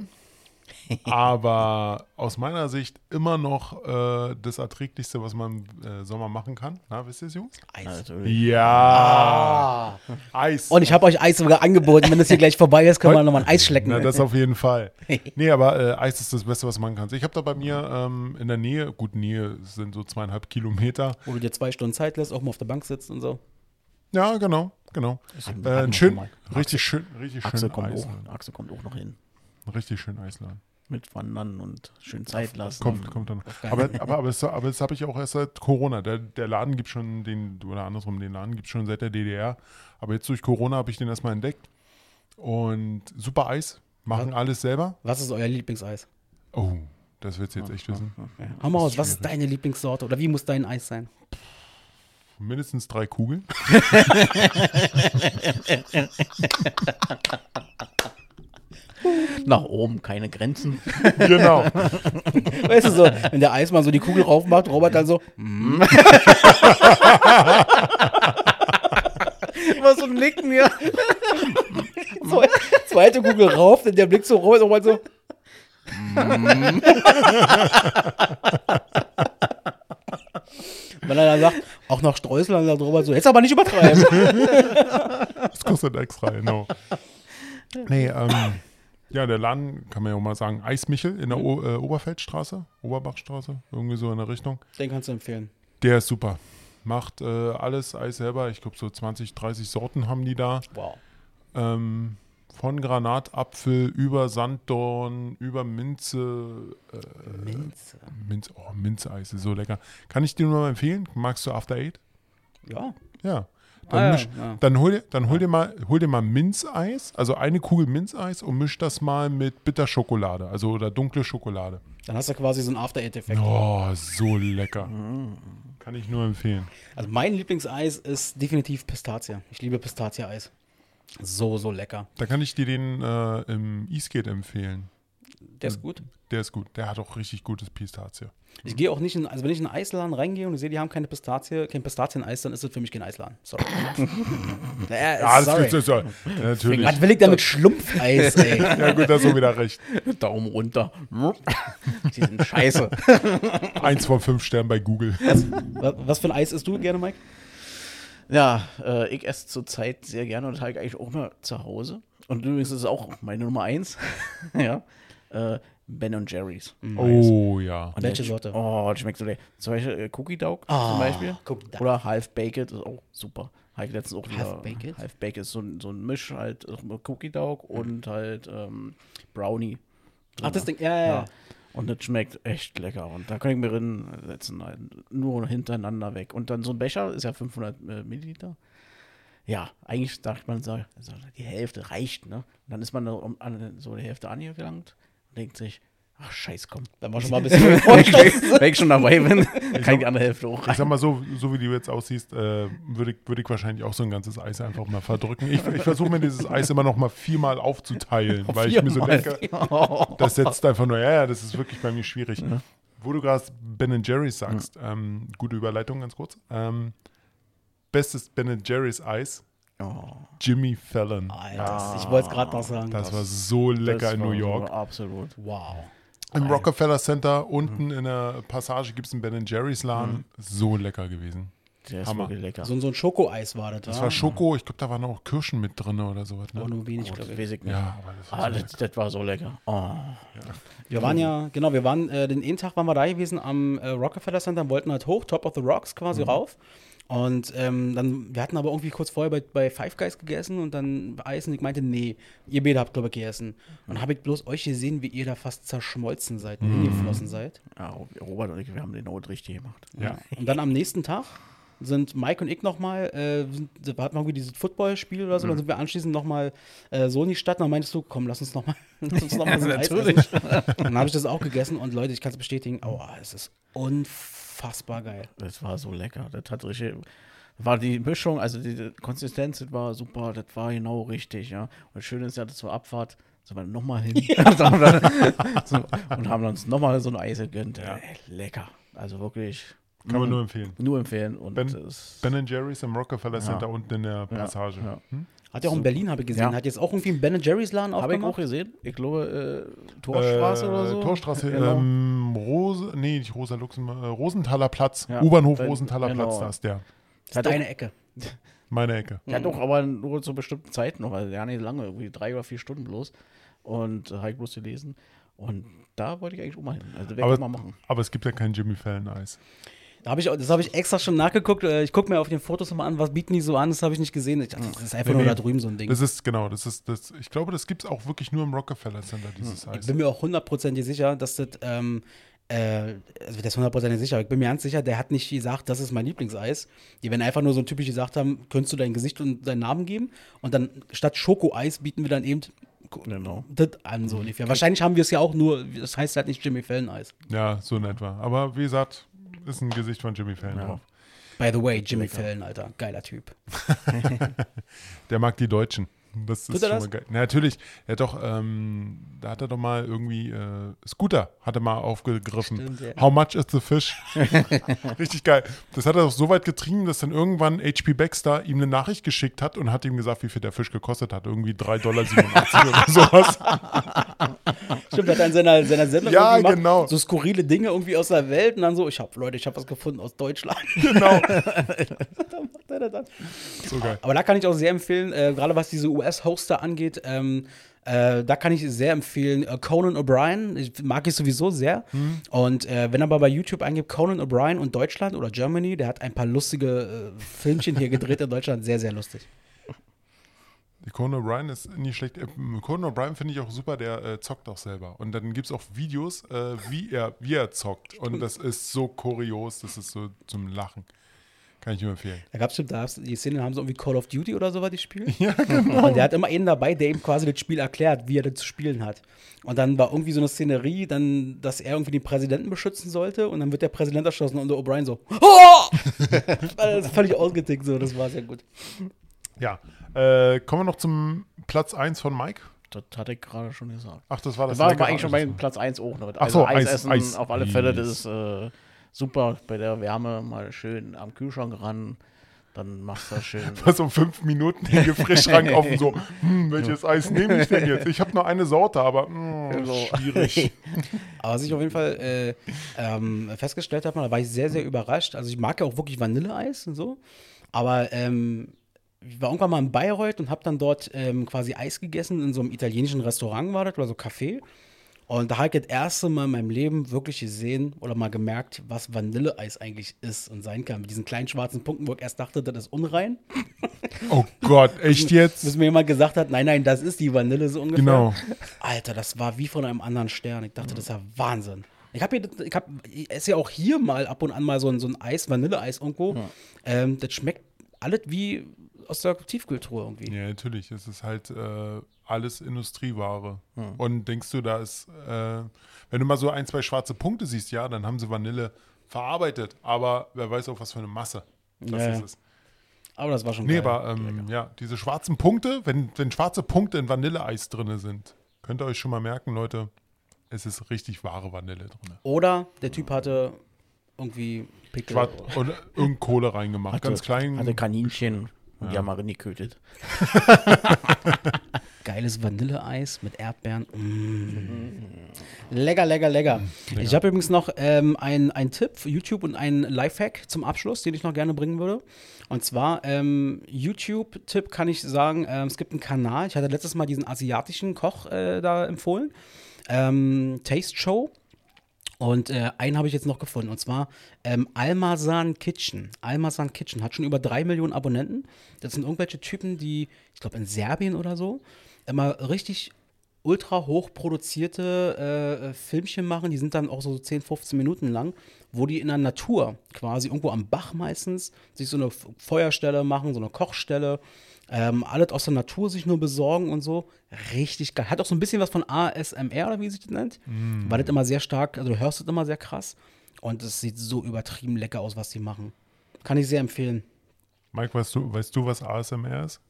Aber aus meiner Sicht immer noch äh, das Erträglichste, was man im äh, Sommer machen kann. Na, wisst ihr es, Jungs? Eis. Natürlich. Ja, Eis. Und ich habe euch Eis sogar angeboten. Wenn es hier gleich vorbei ist, können wir nochmal ein Eis schlecken. Na, das auf jeden Fall. Nee, aber äh, Eis ist das Beste, was man kann. Ich habe da bei mir ähm, in der Nähe, gut, Nähe sind so zweieinhalb Kilometer. Wo du dir zwei Stunden Zeit lässt, auch mal auf der Bank sitzt und so. Ja, genau, genau. hatten Äh, ein schön, richtig schön, richtig Axel schön kommt, Eis. auch, Axel kommt auch noch hin. Richtig schön Eisladen. Mit Wandern und schön Zeit lassen. Kommt, kommt dann. Aber, aber, aber, das, aber das habe ich auch erst seit Corona. Der, der Laden gibt schon den, oder andersrum, den Laden gibt schon seit der DDR. Aber jetzt durch Corona habe ich den erstmal entdeckt. Und super Eis. Machen alles selber. Was ist euer Lieblingseis? Oh, das willst du jetzt echt wissen. Hau mal Das ist aus, was ist deine Lieblingssorte? Oder wie muss dein Eis sein? Mindestens drei Kugeln. Nach oben keine Grenzen. genau. Weißt du so, wenn der Eismann so die Kugel raufmacht, Robert dann so. mm. Immer so ein Nicken. Zwe- Zweite Kugel rauf, dann der Blick so Robert, Robert so. Wenn er dann sagt, auch noch Streusel, dann sagt Robert so, jetzt aber nicht übertreiben. Das kostet extra, genau. Nee, ähm, ja, der Laden, kann man ja auch mal sagen, Eismichel in der o äh, Oberfeldstraße, Oberbachstraße, irgendwie so in der Richtung. Den kannst du empfehlen. Der ist super. Macht äh, alles Eis selber. Ich glaube, so 20, 30 Sorten haben die da. Wow. Ähm, von Granatapfel über Sanddorn, über Minze. Minze. Minze oh, Minzeis ist so lecker. Kann ich dir nur mal empfehlen? Magst du After Eight? Ja. Ja. Dann, Ah, misch, ja. dann, hol, dir- dann hol, dir mal, hol dir mal Minzeis, also eine Kugel Minzeis und misch das mal mit Bitterschokolade, also oder dunkle Schokolade. Dann hast du quasi so einen After-Eight-Effekt. Oh, so lecker. Kann ich nur empfehlen. Also mein Lieblingseis ist definitiv Pistazie. Ich liebe Pistazie-Eis. So, so lecker. Da kann ich dir den äh, im Eastgate empfehlen. Der ist gut. Der ist gut. Der hat auch richtig gutes Pistazie. Ich gehe auch nicht in, also wenn ich in einen Eisladen reingehe und ich sehe, die haben keine Pistazie, kein Pistazieneis, dann ist das für mich kein Eisladen. Sorry. ja, Ja, das sorry. ist, ist, ja, natürlich. Was will ich da mit Schlumpfeis, ey? Ja, gut, da hast du wieder recht. Daumen runter. Die sind scheiße. Eins von fünf Sternen bei Google. Was, was für ein Eis isst du gerne, Mike? Ja, äh, ich esse zurzeit sehr gerne und habe ich eigentlich auch mal zu Hause. Und übrigens ist es auch meine Nummer eins. ja. Äh, Ben Jerry's. Oh ja. Und Welche Sorte? Oh, das schmeckt so lecker. Zum Beispiel äh, Cookie Dog Ah, zum Beispiel. Cookie Dog. Oder Half Baked ist auch super. Habe ich letztens auch wieder. Half Baked? Half Baked ist so ein, so ein Misch halt äh, Cookie Dog und halt ähm, Brownie. Ach, das Ding, ja, ja, ja. Und das schmeckt echt lecker. Und da kann ich mir drin setzen, halt nur hintereinander weg. Und dann so ein Becher ist ja 500 äh, Milliliter. Ja, eigentlich sagt man, so, also die Hälfte reicht, ne? Und dann ist man da um, an so die Hälfte angelangt und denkt sich, ach scheiß, komm. Dann war schon mal ein bisschen Wenn ich, wenn ich schon dabei bin, kann ich die andere Hälfte auch Ich sag mal so, so wie du jetzt aussiehst, äh, würde ich, würd ich wahrscheinlich auch so ein ganzes Eis einfach mal verdrücken. Ich, ich versuche mir dieses Eis immer noch mal viermal aufzuteilen, weil ich mir so denke, das setzt einfach nur, ja, ja, das ist wirklich bei mir schwierig. Wo du gerade Ben Jerry's sagst, ähm, gute Überleitung ganz kurz. Ähm, bestes Ben Jerry's Eis, Oh, Jimmy Fallon. Alter, ich wollte es gerade noch sagen. Das war so lecker das in New so York. absolut. wow. Im Rockefeller Center unten in der Passage gibt es einen Ben Jerry's Laden. So lecker gewesen. Der ist Hammer. wirklich lecker. So, so ein Schokoeis war das. Das ja? war Schoko, ich glaube, da waren auch Kirschen mit drin oder sowas. Ne? nur wenig, Oh, glaube das ich. weiß ich nicht. Ja, aber das war Ah, so das, lecker. das war so lecker. Oh. Wir waren ja, genau, wir waren, äh, den einen Tag waren wir da gewesen am äh, Rockefeller Center, wollten halt hoch, Top of the Rocks quasi rauf. Und ähm, dann, wir hatten aber irgendwie kurz vorher bei, bei Five Guys gegessen und dann Eis und ich meinte, nee, ihr beide habt, glaube ich, gegessen. Und habe ich bloß euch gesehen, wie ihr da fast zerschmolzen seid, hingeflossen seid. Ja, Robert und ich, wir haben den Not richtig gemacht. Ja. Und dann am nächsten Tag sind Mike und ich nochmal, äh, sind- da hatten wir irgendwie dieses Footballspiel oder so, dann sind wir anschließend nochmal äh, so in die Stadt und dann meintest du, komm, lass uns nochmal noch mal so ein Eis essen. Dann habe ich das auch gegessen und Leute, ich kann es bestätigen, oh, es ist unfassbar geil. Das war so lecker. Das hat richtig. War die Mischung, also die Konsistenz, das war super, das war genau richtig, ja. Und das Schöne ist ja, dass zur Abfahrt sind wir nochmal hin so, und haben uns nochmal so ein Eis gegönnt. Ey, lecker. Also wirklich Kann man nur empfehlen. Nur empfehlen. Und Ben- Ben Jerry's im Rockefeller Ja. Center unten in der Passage. ja. Hm? Hat ja auch in Berlin, habe ich gesehen. Ja. Hat jetzt auch irgendwie einen Ben Jerry's Laden Habe ich auch aufgemacht. gesehen. Ich glaube, äh, Torstraße Äh, oder so. Torstraße, Genau. ähm, Rose, nee, nicht Rosa Luxemburg, äh, Rosenthaler Platz. Ja, U-Bahnhof Rosenthaler genau. Platz, da ist der. Das Hat ist deine Ecke. Meine Ecke. Ja, doch, aber nur zu bestimmten Zeiten noch, weil ja nicht lange, irgendwie drei oder vier Stunden bloß. Und äh, habe ich bloß gelesen. Und da wollte ich eigentlich auch mal hin. Also, werde Aber- ich mal machen. Aber es gibt ja kein Jimmy Fallon Eis. Da hab ich, das habe ich extra schon nachgeguckt. Äh, Ich gucke mir auf den Fotos mal an, was bieten die so an. Das habe ich nicht gesehen. Ich dachte, das ist einfach Nee, nur nee. da drüben so ein Ding. Das ist, genau, das ist, das, ich glaube, das gibt es auch wirklich nur im Rockefeller Center, dieses Ich Eis. bin mir auch hundertprozentig sicher, dass das, ähm, äh, also das ist hundertprozentig sicher, ich bin mir ganz sicher, der hat nicht gesagt, das ist mein Lieblingseis. Die werden einfach nur so typisch gesagt haben, könntest du dein Gesicht und deinen Namen geben? Und dann statt Schokoeis bieten wir dann eben Genau. das an, so ungefähr. Wahrscheinlich haben wir es ja auch nur, das heißt halt nicht Jimmy Fallon Eis. Ja, so in etwa. Aber wie gesagt, ist ein Gesicht von Jimmy Fallon Ja. drauf. By the way, Jimmy Fallon, Alter, geiler Typ. Der mag die Deutschen. Das Tut ist schon das? mal geil. Na, natürlich, er hat doch, ähm, da hat er doch mal irgendwie, äh, Scooter hat er mal aufgegriffen. Stimmt, ja. How much is the fish? Richtig geil. Das hat er doch so weit getrieben, dass dann irgendwann HP Baxter ihm eine Nachricht geschickt hat und hat ihm gesagt, wie viel der Fisch gekostet hat. Irgendwie 3,87 Dollar oder sowas. Stimmt, hat er in seiner, seiner Sendung Ja, gemacht, genau. so skurrile Dinge irgendwie aus der Welt und dann so, ich habe, Leute, ich habe was gefunden aus Deutschland. genau. So geil. Aber da kann ich auch sehr empfehlen, äh, gerade was diese US-Hoster angeht, ähm, äh, da kann ich sehr empfehlen, äh, Conan O'Brien, ich mag ich sowieso sehr. Und äh, wenn er mal bei YouTube eingibt, Conan O'Brien und Deutschland oder Germany, der hat ein paar lustige äh, Filmchen hier gedreht in Deutschland, sehr, sehr lustig. Die Conan O'Brien ist nicht schlecht. Äh, Conan O'Brien finde ich auch super, der äh, zockt auch selber. Und dann gibt es auch Videos, äh, wie, er, wie er zockt. Und das ist so kurios, das ist so zum Lachen. Kann ich nur empfehlen. Da gab es da die Szenen, haben so irgendwie Call of Duty oder so was die spielen. Ja, genau. Und der hat immer einen dabei, der ihm quasi das Spiel erklärt, wie er das zu spielen hat. Und dann war irgendwie so eine Szenerie, dann, dass er irgendwie den Präsidenten beschützen sollte und dann wird der Präsident erschossen und der O'Brien so, oh! das ist völlig ausgetickt so, das war sehr gut. Ja. Äh, kommen wir noch zum Platz 1 von Mike. Das hatte ich gerade schon gesagt. Ach, das war das Das war, eigentlich schon bei. Platz 1 auch. Ne? Ach so, Eis Eis, essen Eis. auf alle Fälle, das ist äh, super. Bei der Wärme mal schön am Kühlschrank ran, dann machst du das schön. Was um fünf Minuten den Gefrierschrank offen, so, hm, welches Eis nehme ich denn jetzt? Ich habe nur eine Sorte, aber hm, So. schwierig. Aber was ich auf jeden Fall äh, ähm, festgestellt habe, da war ich sehr, sehr überrascht. Also ich mag ja auch wirklich Vanilleeis und so. Aber ähm, ich war irgendwann mal in Bayreuth und habe dann dort ähm, quasi Eis gegessen. In so einem italienischen Restaurant war das oder so Café. Und da habe ich das erste Mal in meinem Leben wirklich gesehen oder mal gemerkt, was Vanilleeis eigentlich ist und sein kann. Mit diesen kleinen schwarzen Punkten, wo ich erst dachte, das ist unrein. Oh Gott, echt Bis jetzt? mir jemand gesagt hat, nein, nein, das ist die Vanille so ungefähr. Genau. Alter, das war wie von einem anderen Stern. Ich dachte, das ist ja Wahnsinn. Ich habe hier, ich hab, ich esse ja auch hier mal ab und an mal so ein, so ein Eis, Vanilleeis irgendwo. Ähm, das schmeckt alles wie aus der Tiefkühltruhe irgendwie. Ja, natürlich. Es ist halt äh, alles Industrieware. Und denkst du, da ist, äh, wenn du mal so ein, zwei schwarze Punkte siehst, ja, dann haben sie Vanille verarbeitet. Aber wer weiß auch, was für eine Masse. Das Ja, ist. Aber das war schon Nee, geil. aber ähm, ja, diese schwarzen Punkte, wenn, wenn schwarze Punkte in Vanilleeis drin sind, könnt ihr euch schon mal merken, Leute, es ist richtig wahre Vanille drin. Oder der Typ hatte irgendwie Pickel. Schwarz und irgendeine Kohle reingemacht. Ganz klein. Hatte Kaninchen und die haben mal getötet. Geiles Vanilleeis mit Erdbeeren. Mm. Lecker, lecker, lecker. Ich habe übrigens noch ähm, einen Tipp für YouTube und einen Lifehack zum Abschluss, den ich noch gerne bringen würde. Und zwar, ähm, YouTube-Tipp kann ich sagen, ähm, es gibt einen Kanal, ich hatte letztes Mal diesen asiatischen Koch äh, da empfohlen, ähm, Taste Show. Und äh, einen habe ich jetzt noch gefunden, und zwar ähm, Almazan Kitchen. Almazan Kitchen hat schon über drei Millionen Abonnenten. Das sind irgendwelche Typen, die, ich glaube, in Serbien oder so, immer richtig ultra hoch produzierte äh, Filmchen machen. Die sind dann auch so 10, 15 Minuten lang, wo die in der Natur, quasi irgendwo am Bach meistens, sich so eine Feuerstelle machen, so eine Kochstelle. Ähm, alles aus der Natur sich nur besorgen und so. Richtig geil. Hat auch so ein bisschen was von ASMR oder wie sich das nennt. Weil das immer sehr stark, also du hörst das immer sehr krass. Und es sieht so übertrieben lecker aus, was die machen. Kann ich sehr empfehlen. Mike, weißt du, weißt du, was ASMR ist?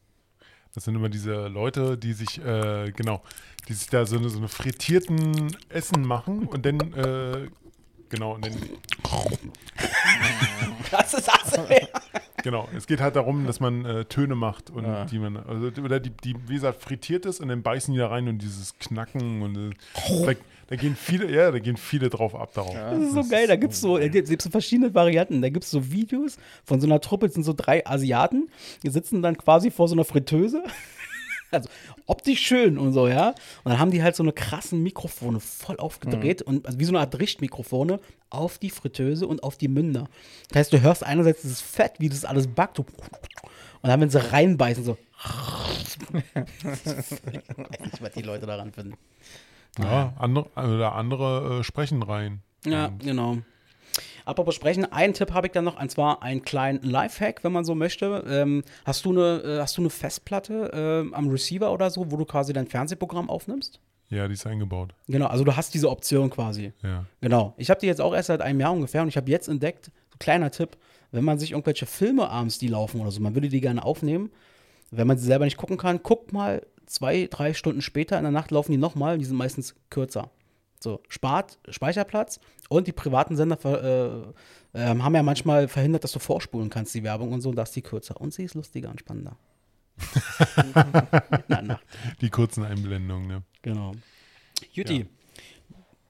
Das sind immer diese Leute, die sich, äh, genau, die sich da so eine, so eine frittierten Essen machen und dann, äh, genau, und dann Das ist ASMR. Genau, es geht halt darum, dass man äh, Töne macht und die man, also, oder die, die, wie gesagt, frittiert ist und dann beißen die da rein und dieses Knacken und äh, da, da gehen viele, ja, da gehen viele drauf ab darauf. Das ist so geil. Da gibt es so, da gibt's so verschiedene Varianten. Da gibt es so Videos von so einer Truppe, es sind so drei Asiaten, die sitzen dann quasi vor so einer Fritteuse. Also optisch schön und so, ja. Und dann haben die halt so eine krassen Mikrofone voll aufgedreht und also wie so eine Art Richtmikrofone auf die Fritteuse und auf die Münder. Das heißt, du hörst einerseits dieses Fett, wie das alles backt. Und dann, wenn sie reinbeißen, so. ich weiß nicht, was die Leute daran finden. Ja, andere, oder andere äh, sprechen rein. Ja, Und, genau. Apropos sprechen, einen Tipp habe ich dann noch, und zwar einen kleinen Lifehack, wenn man so möchte. Ähm, hast, du eine, äh, hast du eine Festplatte ähm, am Receiver oder so, wo du quasi dein Fernsehprogramm aufnimmst? Ja, die ist eingebaut. Genau, also du hast diese Option quasi. Ja. Genau. Ich habe die jetzt auch erst seit einem Jahr ungefähr und ich habe jetzt entdeckt, so kleiner Tipp, wenn man sich irgendwelche Filme abends, die laufen oder so, man würde die gerne aufnehmen. Wenn man sie selber nicht gucken kann, guckt mal zwei, drei Stunden später in der Nacht laufen die nochmal, die sind meistens kürzer. So, spart Speicherplatz und die privaten Sender äh, äh, haben ja manchmal verhindert, dass du vorspulen kannst, die Werbung und so, und da ist die kürzer. Und sie ist lustiger und spannender. Die kurzen Einblendungen, ne? Genau. Juti.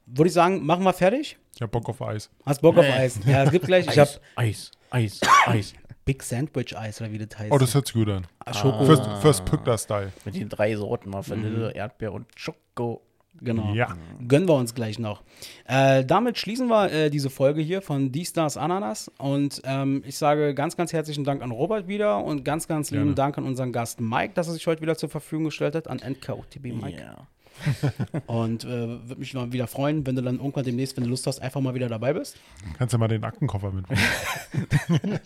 Würde ich sagen, machen wir fertig? Ich hab Bock auf Eis. Hast Bock auf Eis? Ja, es gibt gleich. Ich habe Eis, Eis, Eis. Big Sandwich Eis oder wie das heißt. Oh, das hört sich gut an. Schoko. First, First Pückler Style. Mit den drei Sorten mal Vanille, Erdbeer und Schoko. Genau. Ja. Gönnen wir uns gleich noch. Äh, damit schließen wir äh, diese Folge hier von Die Stars Ananas. Und ähm, ich sage ganz, ganz herzlichen Dank an Robert wieder und ganz, ganz lieben Gerne. Dank an unseren Gast Mike, dass er sich heute wieder zur Verfügung gestellt hat, an NKOTB Mike. Ja. Und äh, würde mich mal wieder freuen, wenn du dann irgendwann demnächst, wenn du Lust hast, einfach mal wieder dabei bist. Kannst du mal den Aktenkoffer mitbringen?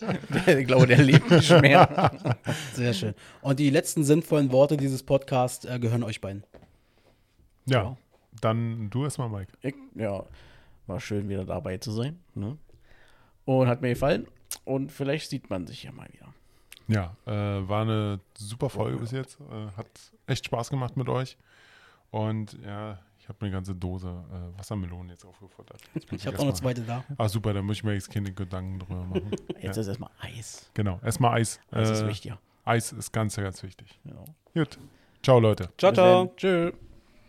ich glaube, der lebt nicht mehr. Sehr schön. Und die letzten sinnvollen Worte dieses Podcasts äh, gehören euch beiden. Ja. Dann du erstmal, Mike. Ich, ja, war schön, wieder dabei zu sein. Ne? Und hat mir gefallen. Und vielleicht sieht man sich ja mal wieder. Ja, äh, war eine super Folge bis jetzt. Äh, hat echt Spaß gemacht mit euch. Und ja, ich habe eine ganze Dose äh, Wassermelonen jetzt aufgefuttert. Jetzt Ich habe auch eine erstmal- zweite da. Ah, super, dann muss ich mir jetzt keine Gedanken drüber machen. Jetzt ja, ist erstmal Eis. genau, erstmal Eis. Das ist Äh, wichtiger. Eis ist ganz, ganz wichtig. Ja. Gut. Ciao, Leute. Ciao, ciao. Tschö.